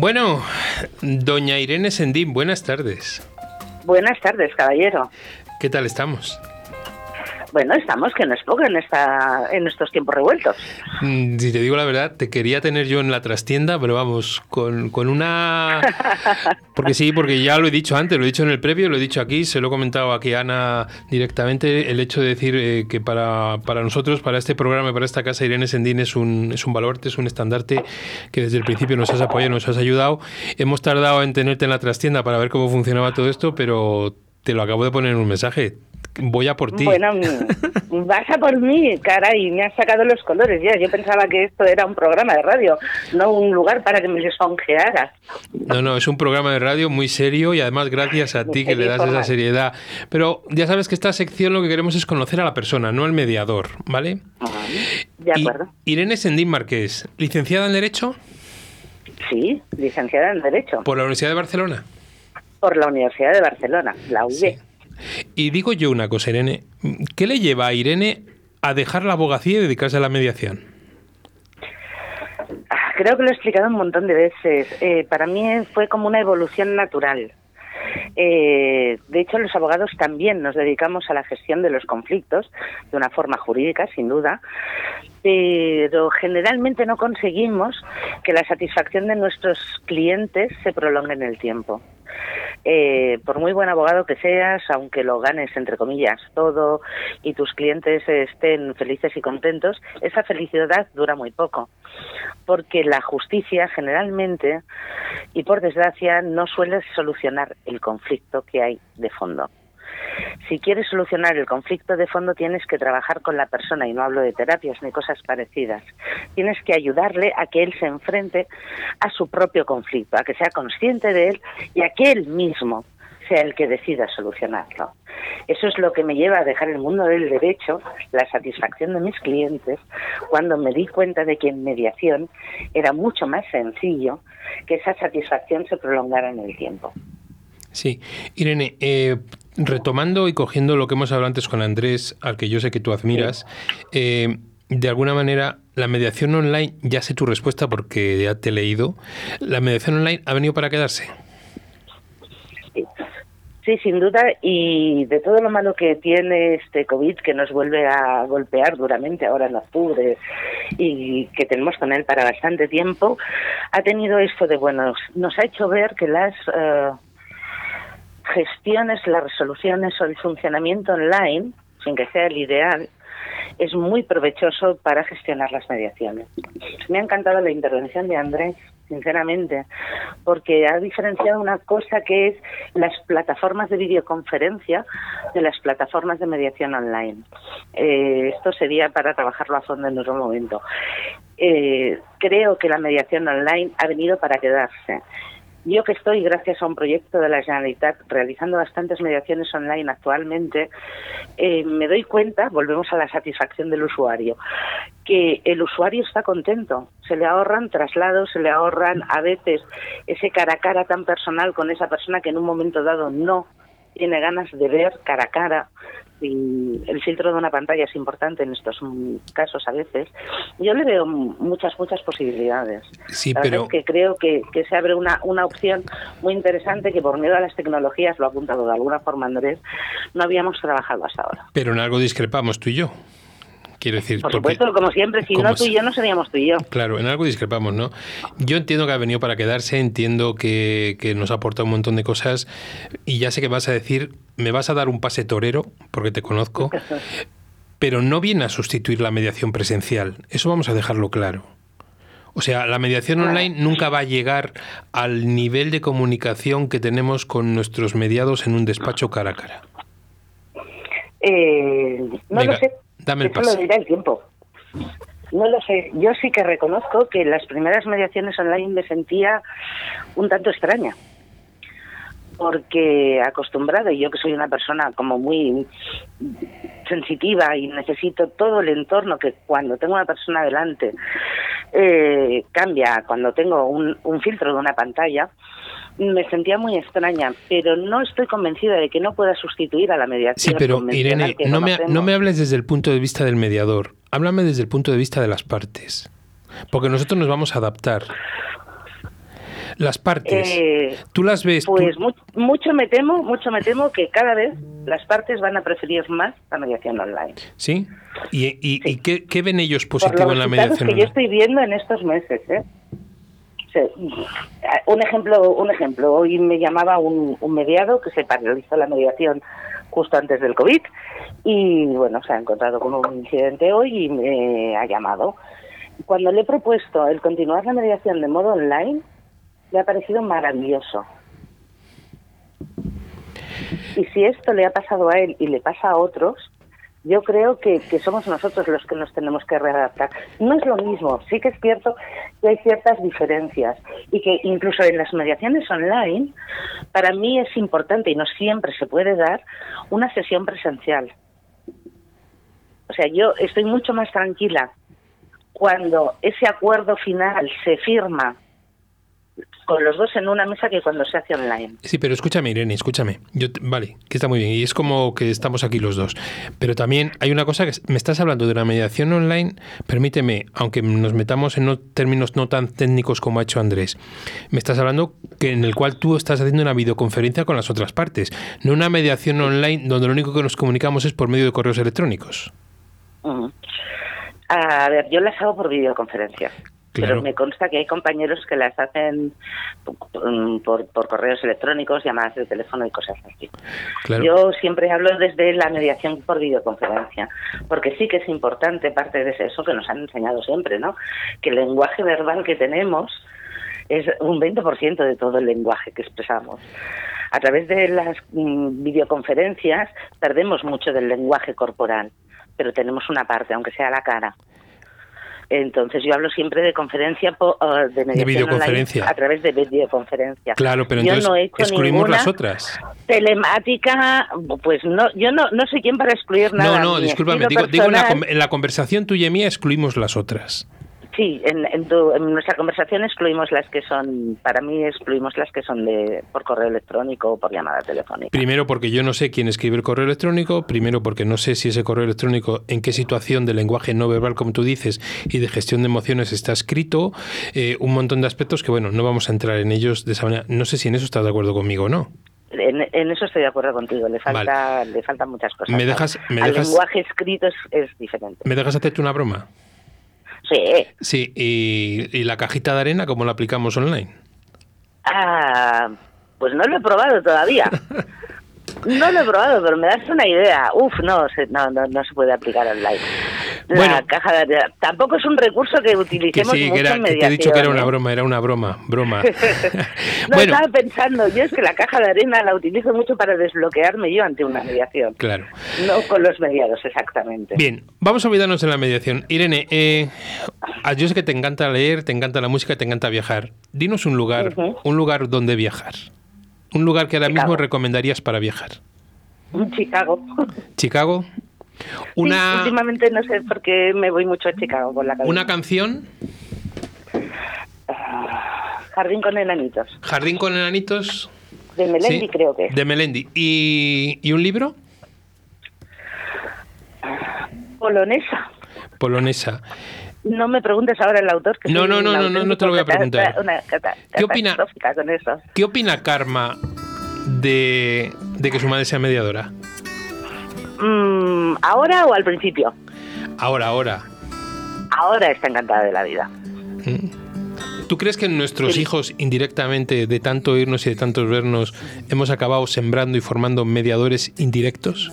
Bueno, doña Irene Sendín, buenas tardes. Buenas tardes, caballero. ¿Qué tal estamos? Bueno, estamos, que no es poco en, esta, en estos tiempos revueltos. Mm, Si te digo la verdad, te quería tener yo en la trastienda, pero vamos, con, con una... Porque sí, porque ya lo he dicho antes, lo he dicho en el previo, lo he dicho aquí, se lo he comentado aquí a Ana directamente, el hecho de decir eh, que para, para nosotros, para este programa y para esta casa, Irene Sendín es un, es un baluarte, es un estandarte que desde el principio nos has apoyado, nos has ayudado. Hemos tardado en tenerte en la trastienda para ver cómo funcionaba todo esto, pero te lo acabo de poner en un mensaje. Voy a por ti. Bueno, mm, vas a por mí, caray, me has sacado los colores ya. Yo pensaba que esto era un programa de radio, no un lugar para que me lisonjearas. No, no, es un programa de radio muy serio y además gracias a ti que le das esa seriedad. Pero ya sabes que esta sección lo que queremos es conocer a la persona, no al mediador, ¿vale? De Y- acuerdo. Irene Sendín Marqués, licenciada en Derecho Sí, licenciada en Derecho por la Universidad de Barcelona. por la Universidad de Barcelona, la UB. Y digo yo una cosa, Irene, ¿qué le lleva a Irene a dejar la abogacía y dedicarse a la mediación? Ah, Creo que lo he explicado un montón de veces. Eh, para mí fue como una evolución natural. Eh, de hecho, los abogados también nos dedicamos a la gestión de los conflictos de una forma jurídica, sin duda, pero generalmente no conseguimos que la satisfacción de nuestros clientes se prolongue en el tiempo. Eh, por muy buen abogado que seas, aunque lo ganes entre comillas todo y tus clientes estén felices y contentos, esa felicidad dura muy poco, porque la justicia generalmente y por desgracia no suele solucionar el conflicto que hay de fondo. Si quieres solucionar el conflicto de fondo tienes que trabajar con la persona y no hablo de terapias ni cosas parecidas. Tienes que ayudarle a que él se enfrente a su propio conflicto, a que sea consciente de él y a que él mismo sea el que decida solucionarlo. Eso es lo que me lleva a dejar el mundo del derecho, la satisfacción de mis clientes, cuando me di cuenta de que en mediación era mucho más sencillo que esa satisfacción se prolongara en el tiempo. Sí, Irene, eh, retomando y cogiendo lo que hemos hablado antes con Andrés, al que yo sé que tú admiras, eh, de alguna manera la mediación online, ya sé tu respuesta porque ya te he leído, la mediación online ha venido para quedarse. Sí, sin duda, y de todo lo malo que tiene este COVID, que nos vuelve a golpear duramente ahora en octubre y que tenemos con él para bastante tiempo, ha tenido esto de buenos. Nos ha hecho ver que las eh, gestiones, las resoluciones o el funcionamiento online, sin que sea el ideal, es muy provechoso para gestionar las mediaciones. Me ha encantado la intervención de Andrés, sinceramente, porque ha diferenciado una cosa que es las plataformas de videoconferencia de las plataformas de mediación online. Eh, esto sería para trabajarlo a fondo en otro momento. Eh, creo que la mediación online ha venido para quedarse. Yo que estoy, gracias a un proyecto de la Generalitat, realizando bastantes mediaciones online actualmente, eh, me doy cuenta, volvemos a la satisfacción del usuario, que el usuario está contento. Se le ahorran traslados, se le ahorran a veces ese cara a cara tan personal con esa persona que en un momento dado no tiene ganas de ver cara a cara. Y el filtro de una pantalla es importante en estos casos a veces. Yo le veo muchas, muchas posibilidades. Sí, La pero es que creo que, que se abre una, una opción muy interesante que por miedo a las tecnologías, lo ha apuntado de alguna forma Andrés, no habíamos trabajado hasta ahora. pero en algo discrepamos tú y yo. Quiero decir, Por porque- supuesto, como siempre, si como no tú y yo no seríamos tú y yo. Claro, en algo discrepamos, ¿no? Yo entiendo que ha venido para quedarse, entiendo que, que nos ha aportado un montón de cosas y ya sé que vas a decir, me vas a dar un pase torero, porque te conozco, pero no viene a sustituir la mediación presencial. Eso vamos a dejarlo claro. O sea, la mediación online nunca va a llegar al nivel de comunicación que tenemos con nuestros mediados en un despacho cara a cara. Eh, no Venga, lo sé. Dame el Eso lo dirá el tiempo. No lo sé. Yo sí que reconozco que las primeras mediaciones online me sentía un tanto extraña. Porque acostumbrada, y yo que soy una persona como muy sensitiva y necesito todo el entorno que cuando tengo una persona delante eh, cambia cuando tengo un, un filtro de una pantalla, me sentía muy extraña, pero no estoy convencida de que no pueda sustituir a la mediación. Sí, pero Irene, no me, no me hables desde el punto de vista del mediador, háblame desde el punto de vista de las partes. Porque nosotros nos vamos a adaptar. Las partes. Eh, ¿Tú las ves? Pues mu- mucho me temo, mucho me temo que cada vez las partes van a preferir más la mediación online. ¿Sí? ¿Y, y- y qué, qué ven ellos positivo en la mediación? que yo estoy viendo en estos meses, ¿eh? Un ejemplo, un ejemplo. Hoy me llamaba un, un mediado que se paralizó la mediación justo antes del COVID y bueno, se ha encontrado con un incidente hoy y me ha llamado. Cuando le he propuesto el continuar la mediación de modo online, le ha parecido maravilloso. Y si esto le ha pasado a él y le pasa a otros, yo creo que, que somos nosotros los que nos tenemos que readaptar. No es lo mismo, sí que es cierto que hay ciertas diferencias y que incluso en las mediaciones online, para mí es importante y no siempre se puede dar una sesión presencial. O sea, yo estoy mucho más tranquila cuando ese acuerdo final se firma con los dos en una mesa que cuando se hace online. Sí, pero escúchame, Irene, escúchame. Yo vale, que está muy bien. Y es como que estamos aquí los dos. Pero también hay una cosa que me estás hablando de la mediación online. Permíteme, aunque nos metamos en no- términos no tan técnicos como ha hecho Andrés, me estás hablando que en el cual tú estás haciendo una videoconferencia con las otras partes, no una mediación online donde lo único que nos comunicamos es por medio de correos electrónicos. A ver, yo las hago por videoconferencia. Claro. Pero me consta que hay compañeros que las hacen por, por correos electrónicos, llamadas de teléfono y cosas así. Claro. Yo siempre hablo desde la mediación por videoconferencia, porque sí que es importante parte de eso que nos han enseñado siempre, ¿no? Que el lenguaje verbal que tenemos es un 20% de todo el lenguaje que expresamos. A través de las mm, videoconferencias perdemos mucho del lenguaje corporal, pero tenemos una parte, aunque sea la cara. Entonces yo hablo siempre de conferencia po- eh, de, videoconferencia. online a través de videoconferencia. Claro, pero Yo entonces no he hecho excluimos las otras. telemática, pues no, yo no, no soy quien para excluir nada. No, no, discúlpame. Digo, digo en, la, en la conversación tuya y mía excluimos las otras. Sí, en, en tu- en nuestra conversación excluimos las que son, para mí excluimos las que son de por correo electrónico o por llamada telefónica. Primero porque yo no sé quién escribe el correo electrónico, primero porque no sé si ese correo electrónico en qué situación de lenguaje no verbal, como tú dices, y de gestión de emociones está escrito, eh, un montón de aspectos que, bueno, no vamos a entrar en ellos de esa manera. No sé si en eso estás de acuerdo conmigo o no. En, en eso estoy de acuerdo contigo, le falta, le faltan muchas cosas. ¿Me dejas- me dejas- lenguaje escrito es, es diferente. ¿Me dejas hacerte una broma? Sí. Sí, y, y la cajita de arena, ¿cómo la aplicamos online? Ah, pues no lo he probado todavía. No lo he probado, pero me das una idea. Uf, no, se- no, no, no se puede aplicar online. La Bueno. caja de arena. Tampoco es un recurso que Que utilicemos sí, mucho que, era, en que te he dicho que era una ¿eh? broma, era una broma, broma. No, bueno, estaba pensando, yo es que la caja de arena la utilizo mucho para desbloquearme yo ante una mediación. claro. No con los mediados, exactamente. Bien, vamos a olvidarnos de la mediación. Irene, eh, ah, yo sé que te encanta leer, te encanta la música, te encanta viajar. Dinos un lugar, un lugar donde viajar. Un lugar que ahora mismo recomendarías para viajar. Chicago. Chicago. Sí, Una, últimamente no sé por qué me voy mucho a Chicago con la cabeza. una canción, Jardín con enanitos. Jardín con enanitos. De Melendi sí, creo que. De Melendi. ¿Y, y un libro? Polonesa. Polonesa. No me preguntes ahora el autor. Que No, no, no, no, no, no te lo voy a preguntar. Una ¿Qué opina- con eso. ¿Qué opina Karma de, de que su madre sea mediadora? Mm, ¿Ahora o al principio? Ahora, ahora. Ahora está encantada de la vida. ¿Tú crees que nuestros Sí. hijos, indirectamente, de tanto irnos y de tantos vernos, hemos acabado sembrando y formando mediadores indirectos?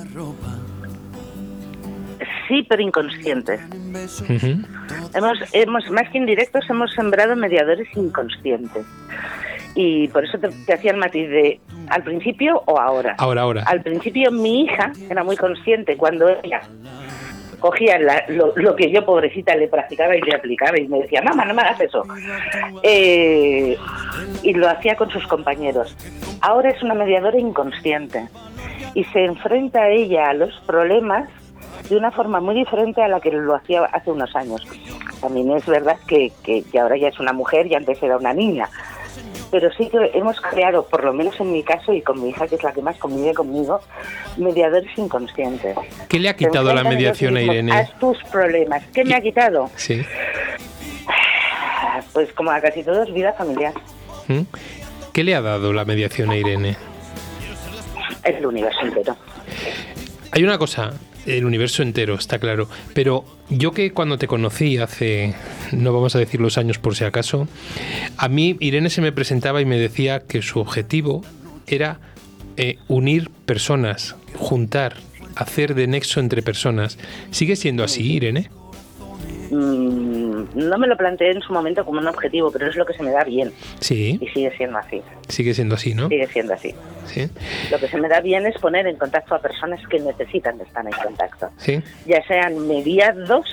Sí, pero inconscientes. Hemos, hemos, más que indirectos, hemos sembrado mediadores inconscientes. Y por eso te, te hacía el matiz de al principio o ahora. Ahora, ahora. Al principio mi hija era muy consciente cuando ella cogía la- lo, lo que yo, pobrecita, le practicaba y le aplicaba y me decía, mamá, no me hagas eso. Eh, y lo hacía con sus compañeros. Ahora es una mediadora inconsciente y se enfrenta a ella a los problemas de una forma muy diferente a la que lo hacía hace unos años. También es verdad que, que, que ahora ya es una mujer y antes era una niña. Pero sí que hemos creado, por lo menos en mi caso y con mi hija, que es la que más convive conmigo, mediadores inconscientes. ¿Qué le ha quitado la mediación a Irene? Tus problemas. ¿Qué me ha quitado? Sí. Pues como a casi todos, vida familiar. ¿Mm? ¿Qué le ha dado la mediación a Irene? El universo entero. Hay una cosa, el universo entero, está claro. Pero yo que cuando te conocí hace, no vamos a decir los años por si acaso, a mí Irene se me presentaba y me decía que su objetivo era eh, unir personas, juntar, hacer de nexo entre personas. ¿Sigue siendo así, Irene? Mm, no me lo planteé en su momento como un objetivo, pero es lo que se me da bien. Sí. Y sigue siendo así. Sigue siendo así, ¿no? Sigue siendo así. Sí. Lo que se me da bien es poner en contacto a personas que necesitan estar en contacto. Sí. Ya sean mediados,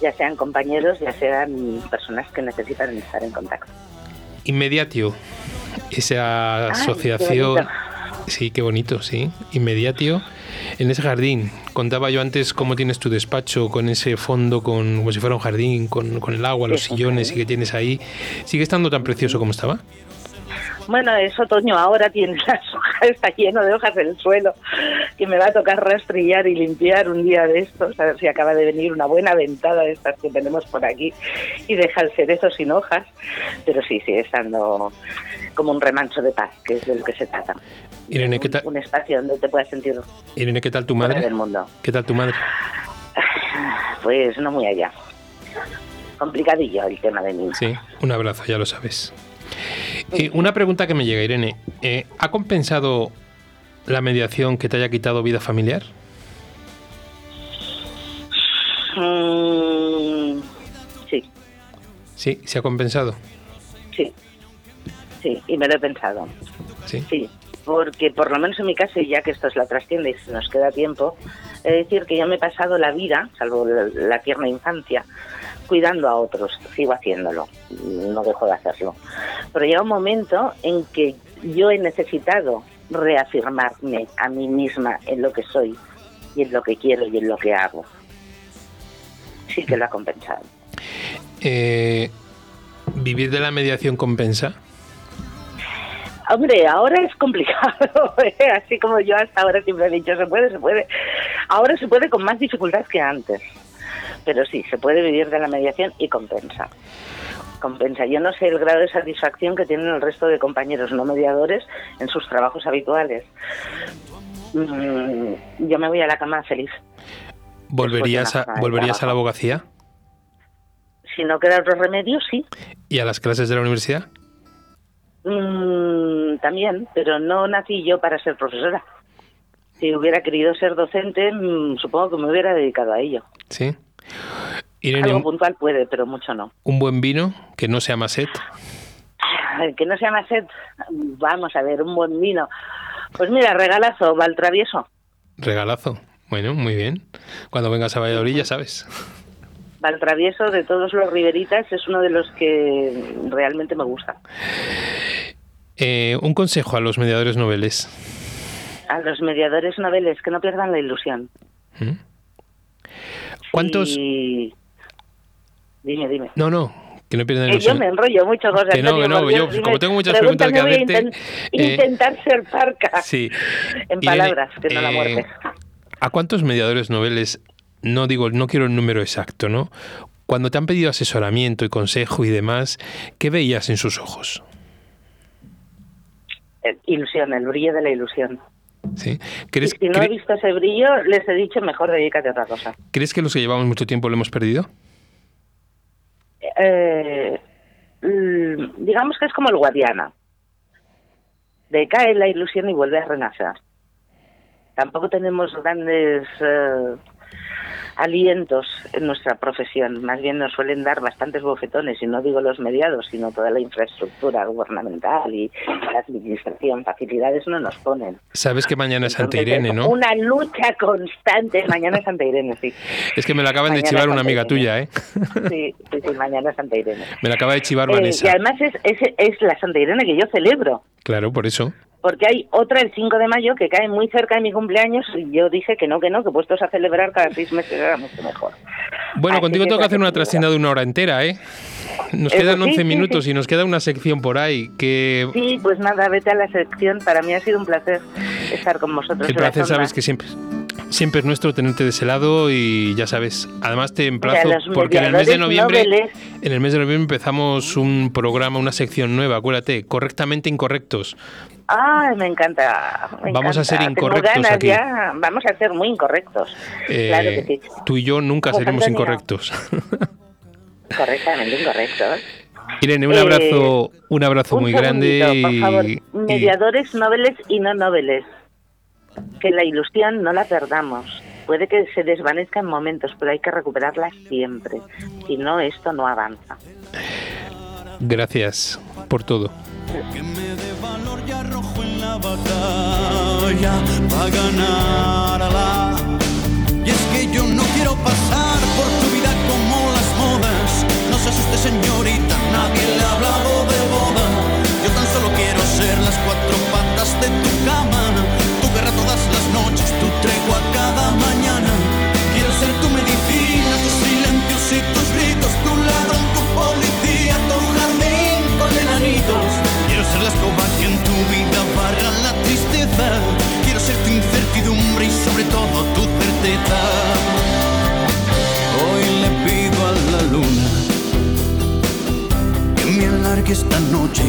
ya sean compañeros, ya sean personas que necesitan estar en contacto. Inmediatio. Esa asociación. Sí, qué bonito, sí. Inmediatio. En ese jardín. Contaba yo antes cómo tienes tu despacho con ese fondo, con, como si fuera un jardín, con, con el agua, los sillones y que tienes ahí. ¿Sigue estando tan precioso como estaba? Bueno, es otoño ahora, tiene las hojas, está lleno de hojas el suelo, que me va a tocar rastrillar y limpiar un día de estos, a ver si acaba de venir una buena ventada de estas que tenemos por aquí y deja el cerezo sin hojas, pero sí, sigue estando como un remanso de paz, que es de lo que se trata. Irene, ¿qué tal, un espacio donde te puedas sentir Irene, ¿qué tal tu madre? del mundo. ¿Qué tal tu madre? Pues no muy allá. Complicadillo el tema de mí. Sí, un abrazo, ya lo sabes. Eh, una pregunta que me llega, Irene. Eh, ¿Ha compensado la mediación que te haya quitado vida familiar? Mm, sí, Sí, se ha compensado. sí, sí, y me lo he pensado. Sí. Sí, porque por lo menos en mi caso, y ya que esto es la trastienda y nos queda tiempo, he de decir que yo me he pasado la vida, salvo la, la tierna infancia, cuidando a otros, sigo haciéndolo, no dejo de hacerlo. Pero llega un momento en que yo he necesitado reafirmarme a mí misma en lo que soy y en lo que quiero y en lo que hago. Sí que lo ha compensado. Eh, ¿Vivir de la mediación compensa? Hombre, ahora es complicado, ¿eh? así como yo hasta ahora siempre he dicho, se puede, se puede. Ahora se puede con más dificultad que antes, pero sí, se puede vivir de la mediación y compensa. Compensa. Yo no sé el grado de satisfacción que tienen el resto de compañeros no mediadores en sus trabajos habituales. Mm, yo me voy a la cama feliz. ¿Volverías a, de ¿volverías a la abogacía? Si no queda otro remedio, sí. ¿Y a las clases de la universidad? Mm, también, pero no nací yo para ser profesora. Si hubiera querido ser docente, mm, supongo que me hubiera dedicado a ello. Sí. Irene, Algo un, puntual puede, pero mucho no. un buen vino que no sea maset. Que no se llama sed. Vamos a ver, un buen vino. Pues mira, regalazo, Valtravieso. Regalazo. Bueno, muy bien. Cuando vengas a Valladolid ya sabes. Valtravieso de todos los riberitas es uno de los que realmente me gusta. Eh, un consejo a los mediadores noveles. A los mediadores noveles, que no pierdan la ilusión. ¿Mm? ¿Cuántos? Y... Dime, dime. No, no, que no pierdan Que yo me enrollo mucho, José Que no, que no, yo, dime, como tengo muchas preguntas que hacerte, eh, intentar ser parca. Sí. En Irene, palabras, que no la eh, muerte. ¿A cuántos mediadores noveles, no digo, no quiero el número exacto, ¿no? Cuando te han pedido asesoramiento y consejo y demás, ¿qué veías en sus ojos? Eh, Ilusión, el brillo de la ilusión. ¿Sí? Y ¿Crees, si no he visto ese brillo, les he dicho mejor dedícate a otra cosa. ¿Crees que los que llevamos mucho tiempo lo hemos perdido? Eh, mm, digamos que es como el Guadiana. Decae la ilusión y vuelve a renacer. Tampoco tenemos grandes eh, alientos en nuestra profesión. Más bien nos suelen dar bastantes bofetones, y no digo los mediados, sino toda la infraestructura gubernamental y la administración. Facilidades no nos ponen. Sabes que mañana es Santa Irene, ¿no? Una lucha constante. Mañana es Santa Irene, sí. Es que me la acaban de Mañana chivar una amiga tuya, ¿eh? Sí, sí, sí, mañana es Santa Irene. Me la acaba de chivar Eh, y Vanessa. además es, es, es la Santa Irene que yo celebro, Claro, por eso. Porque hay otra el 5 de mayo que cae muy cerca de mi cumpleaños y yo dije que no, que no, que puestos a celebrar cada seis meses era mucho mejor. Bueno, Así contigo que tengo que hacer una trascienda de una hora entera, ¿eh? Nos Eso quedan sí, 11 sí, minutos sí. y nos queda una sección por ahí que Sí, pues nada, vete a la sección. Para mí ha sido un placer estar con vosotros. el placer sabes que siempre Siempre es nuestro tenerte de ese lado y ya sabes, además te emplazo porque en el mes de noviembre noveles- en el mes de noviembre empezamos un programa, una sección nueva, acuérdate, correctamente incorrectos. Ay, me encanta. me Vamos a encanta. ser Tengo incorrectos ganas aquí. ya. Vamos a ser muy incorrectos. Eh, claro que sí. Tú y yo nunca seremos Antonio. incorrectos. Correctamente incorrectos. Irene, un Eh, abrazo, un abrazo muy grande por favor. y Mediadores noveles y no noveles. Que la ilusión no la perdamos. Puede que se desvanezca en momentos, pero hay que recuperarla siempre. Si no, esto no avanza. gracias por todo. Que me dé valor y arrojo en la batalla para ganarla. Y es que yo no quiero pasar por tu vida como las modas. No se asuste, señorita, nadie le ha hablado de boda. Yo tan solo quiero ser las cuatro patas de tu cama. Tregua cada mañana. Quiero ser tu medicina, tus silencios y tus gritos, tu ladrón, tu policía, tu jardín con enanitos. Quiero ser la escoba que en tu vida barra la tristeza. Quiero ser tu incertidumbre y sobre todo tu certeza. Hoy le pido a la luna que me alargue esta noche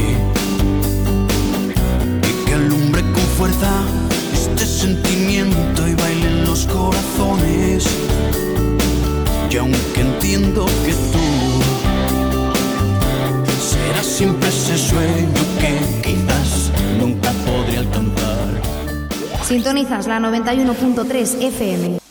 y que alumbre con fuerza este sentimiento y baile en los corazones. Y aunque entiendo que tú serás siempre ese sueño que quizás nunca podré alcanzar. Sintonizas la 91.3 FM.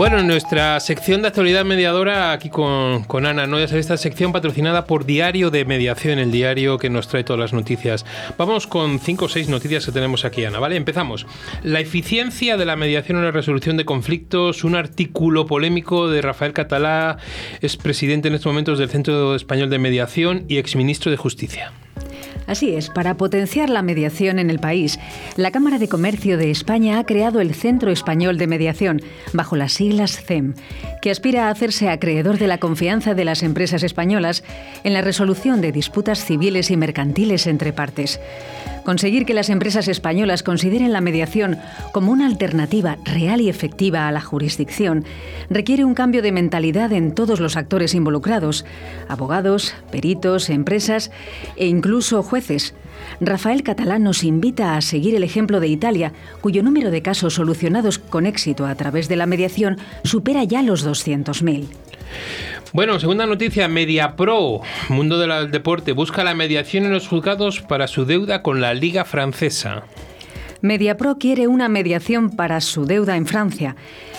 Bueno, en nuestra sección de actualidad mediadora, aquí con, con Ana, ¿no? Ya sabéis, esta sección patrocinada por Diario de Mediación, el diario que nos trae todas las noticias. Vamos con cinco o seis noticias que tenemos aquí, Ana, ¿vale? Empezamos. La eficiencia de la mediación en la resolución de conflictos, un artículo polémico de Rafael Catalá, es presidente en estos momentos del Centro Español de Mediación y exministro de Justicia. Así es, para potenciar la mediación en el país, la Cámara de Comercio de España ha creado el Centro Español de Mediación, bajo las siglas CEM, que aspira a hacerse acreedor de la confianza de las empresas españolas en la resolución de disputas civiles y mercantiles entre partes. Conseguir que las empresas españolas consideren la mediación como una alternativa real y efectiva a la jurisdicción requiere un cambio de mentalidad en todos los actores involucrados, abogados, peritos, empresas e incluso jueces. Rafael Catalán nos invita a seguir el ejemplo de Italia, cuyo número de casos solucionados con éxito a través de la mediación supera ya los 200.000. Bueno, segunda noticia, MediaPro, mundo del deporte, busca la mediación en los juzgados para su deuda con la Liga Francesa. Mediapro quiere una mediación para su deuda en Francia.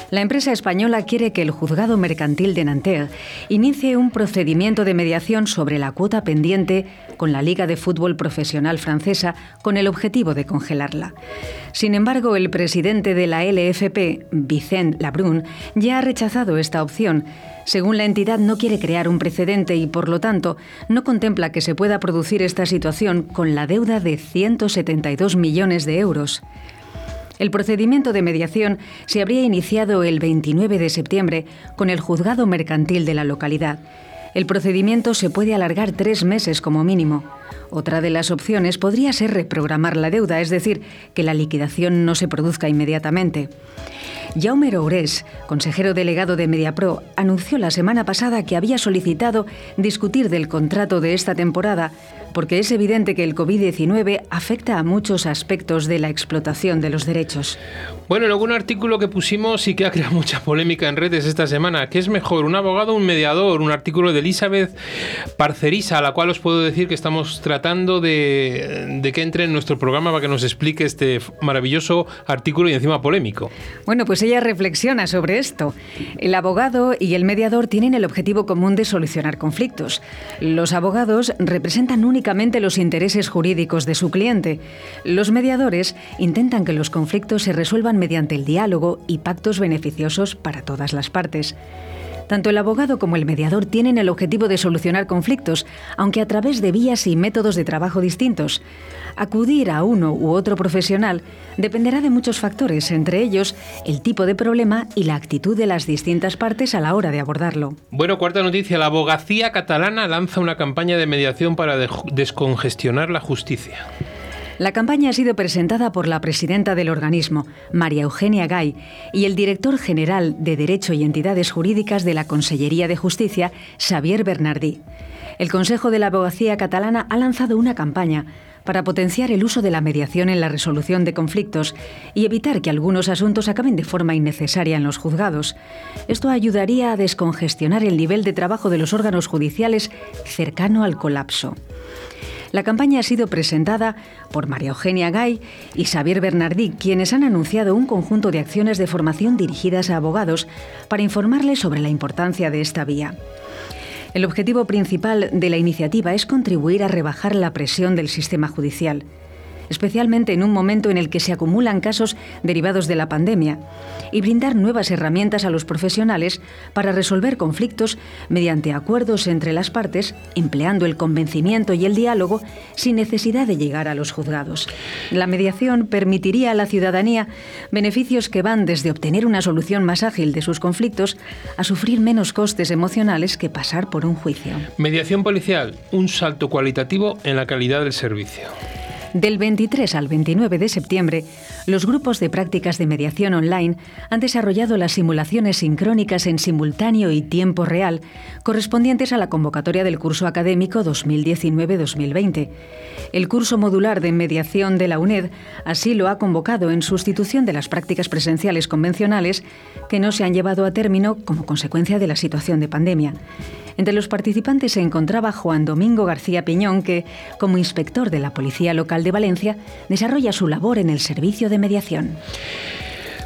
La empresa española quiere que el juzgado mercantil de Nanterre inicie un procedimiento de mediación sobre la cuota pendiente con la Liga de Fútbol Profesional Francesa con el objetivo de congelarla. Sin embargo, el presidente de la LFP, Vicent Labrun, ya ha rechazado esta opción. Según la entidad, no quiere crear un precedente y, por lo tanto, no contempla que se pueda producir esta situación con la deuda de 172 millones de euros. El procedimiento de mediación se habría iniciado el 29 de septiembre con el juzgado mercantil de la localidad. El procedimiento se puede alargar tres meses como mínimo. Otra de las opciones podría ser reprogramar la deuda, es decir, que la liquidación no se produzca inmediatamente. Jaume Roures, consejero delegado de Mediapro, anunció la semana pasada que había solicitado discutir del contrato de esta temporada porque es evidente que el COVID-19 afecta a muchos aspectos de la explotación de los derechos. Bueno, luego un artículo que pusimos y que ha creado mucha polémica en redes esta semana. ¿Qué es mejor, un abogado o un mediador? Un artículo de Elizabeth Parcerisa, a la cual os puedo decir que estamos tratando de, de que entre en nuestro programa para que nos explique este maravilloso artículo y encima polémico. Bueno, pues ella reflexiona sobre esto. El abogado y el mediador tienen el objetivo común de solucionar conflictos. Los abogados representan únicamente los intereses jurídicos de su cliente. Los mediadores intentan que los conflictos se resuelvan mediante el diálogo y pactos beneficiosos para todas las partes. Tanto el abogado como el mediador tienen el objetivo de solucionar conflictos, aunque a través de vías y métodos de trabajo distintos. Acudir a uno u otro profesional dependerá de muchos factores, entre ellos el tipo de problema y la actitud de las distintas partes a la hora de abordarlo. Bueno, cuarta noticia. La abogacía catalana lanza una campaña de mediación para de- descongestionar la justicia. La campaña ha sido presentada por la presidenta del organismo, María Eugenia Gay, y el director general de Derecho y Entidades Jurídicas de la Consellería de Justicia, Xavier Bernardí. El Consejo de la Abogacía Catalana ha lanzado una campaña para potenciar el uso de la mediación en la resolución de conflictos y evitar que algunos asuntos acaben de forma innecesaria en los juzgados. Esto ayudaría a descongestionar el nivel de trabajo de los órganos judiciales cercano al colapso. La campaña ha sido presentada por María Eugenia Gay y Xavier Bernardí, quienes han anunciado un conjunto de acciones de formación dirigidas a abogados para informarles sobre la importancia de esta vía. El objetivo principal de la iniciativa es contribuir a rebajar la presión del sistema judicial, especialmente en un momento en el que se acumulan casos derivados de la pandemia, y brindar nuevas herramientas a los profesionales para resolver conflictos mediante acuerdos entre las partes, empleando el convencimiento y el diálogo sin necesidad de llegar a los juzgados. La mediación permitiría a la ciudadanía beneficios que van desde obtener una solución más ágil de sus conflictos a sufrir menos costes emocionales que pasar por un juicio. Mediación policial, un salto cualitativo en la calidad del servicio. Del 23 al 29 de septiembre, los grupos de prácticas de mediación online han desarrollado las simulaciones sincrónicas en simultáneo y tiempo real correspondientes a la convocatoria del curso académico 2019-2020. El curso modular de mediación de la UNED así lo ha convocado en sustitución de las prácticas presenciales convencionales que no se han llevado a término como consecuencia de la situación de pandemia. Entre los participantes se encontraba Juan Domingo García Piñón, que, como inspector de la Policía Local de Valencia, desarrolla su labor en el servicio de mediación.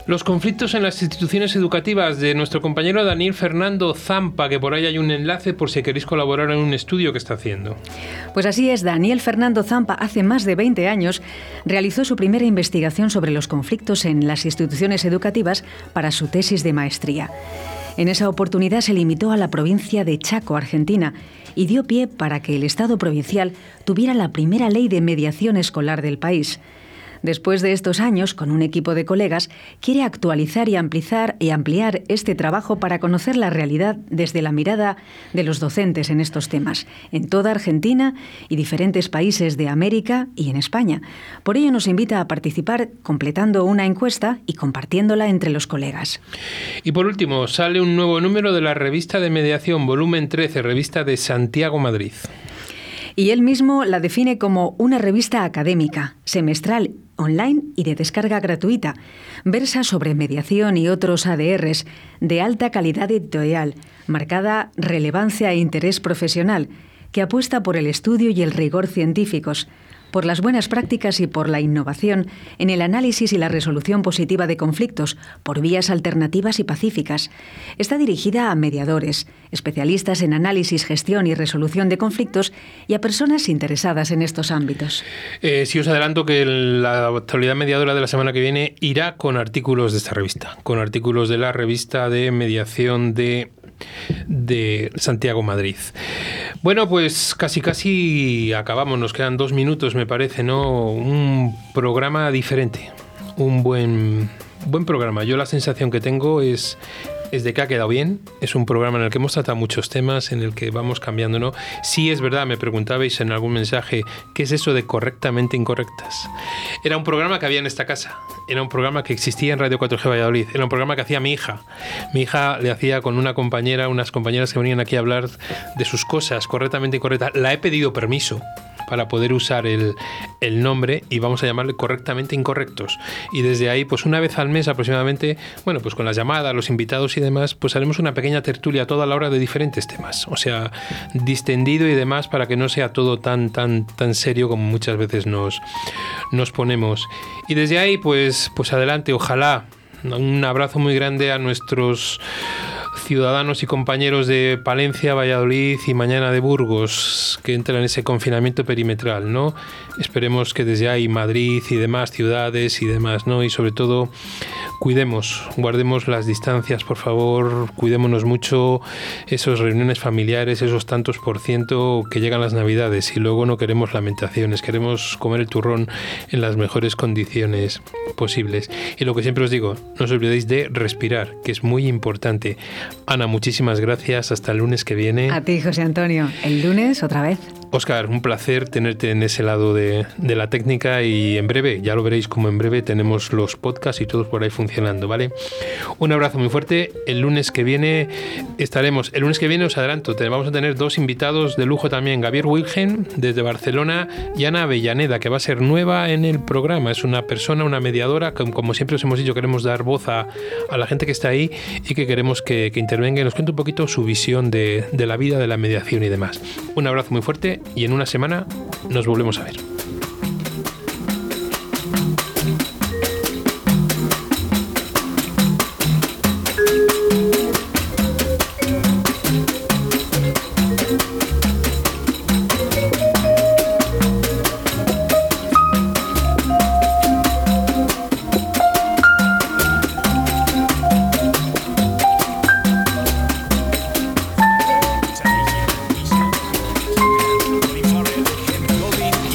Los conflictos en las instituciones educativas de nuestro compañero Daniel Fernando Zampa, que por ahí hay un enlace por si queréis colaborar en un estudio que está haciendo. Pues así es, Daniel Fernando Zampa hace más de 20 años realizó su primera investigación sobre los conflictos en las instituciones educativas para su tesis de maestría. En esa oportunidad se limitó a la provincia de Chaco, Argentina, y dio pie para que el Estado provincial tuviera la primera ley de mediación escolar del país. Después de estos años, con un equipo de colegas, quiere actualizar y ampliar, y ampliar este trabajo para conocer la realidad desde la mirada de los docentes en estos temas, en toda Argentina y diferentes países de América y en España. Por ello nos invita a participar completando una encuesta y compartiéndola entre los colegas. Y por último, sale un nuevo número de la revista de mediación, volumen 13, revista de Santiago Madrid. Y él mismo la define como una revista académica, semestral, online y de descarga gratuita. Versa sobre mediación y otros ADRs de alta calidad editorial, marcada relevancia e interés profesional, que apuesta por el estudio y el rigor científicos, por las buenas prácticas y por la innovación en el análisis y la resolución positiva de conflictos por vías alternativas y pacíficas. Está dirigida a mediadores, especialistas en análisis, gestión y resolución de conflictos y a personas interesadas en estos ámbitos. Eh, os adelanto que la actualidad mediadora de la semana que viene irá con artículos de esta revista, con artículos de la revista de mediación de de Santiago Madrid. Bueno, pues casi casi acabamos, nos quedan dos minutos me parece, ¿no? Un programa diferente, un buen, buen programa. Yo la sensación que tengo es es que ha quedado bien. Es un programa en el que hemos tratado muchos temas, en el que vamos cambiando, ¿no? Sí es verdad, me preguntabais en algún mensaje, ¿qué es eso de correctamente incorrectas? Era un programa que había en esta casa, era un programa que existía en Radio 4G Valladolid, era un programa que hacía mi hija. Mi hija le hacía con una compañera, unas compañeras que venían aquí a hablar de sus cosas correctamente incorrectas. La he pedido permiso para poder usar el, el, nombre y vamos a llamarle correctamente incorrectos. Y desde ahí, pues una vez al mes aproximadamente, bueno, pues con las llamadas, los invitados y demás, pues haremos una pequeña tertulia toda la hora de diferentes temas. O sea, distendido y demás para que no sea todo tan, tan, tan serio como muchas veces nos, nos ponemos. Y desde ahí, pues, pues adelante, ojalá. Un abrazo muy grande a nuestros ciudadanos y compañeros de Palencia, Valladolid y mañana de Burgos que entran en ese confinamiento perimetral, ¿no? Esperemos que desde ahí Madrid y demás ciudades y demás, ¿no? Y sobre todo cuidemos, guardemos las distancias, por favor, cuidémonos mucho, esas reuniones familiares, esos tantos por ciento que llegan las navidades y luego no queremos lamentaciones, queremos comer el turrón en las mejores condiciones posibles. Y lo que siempre os digo, no os olvidéis de respirar, que es muy importante. Ana, muchísimas gracias, hasta el lunes que viene. A ti, José Antonio. El lunes otra vez. Oscar, un placer tenerte en ese lado de, la técnica y en breve, ya lo veréis como en breve tenemos los podcasts y todos por ahí funcionando, ¿vale? Un abrazo muy fuerte. El lunes que viene estaremos, el lunes que viene os adelanto, vamos a tener dos invitados de lujo también, Gabriel Wilgen desde Barcelona y Ana Avellaneda, que va a ser nueva en el programa. Es una persona, una mediadora, que, como siempre os hemos dicho, queremos dar voz a, la gente que está ahí y que queremos que, intervenga y nos cuente un poquito su visión de la vida, de la mediación y demás. Un abrazo muy fuerte y en una semana nos volvemos a ver.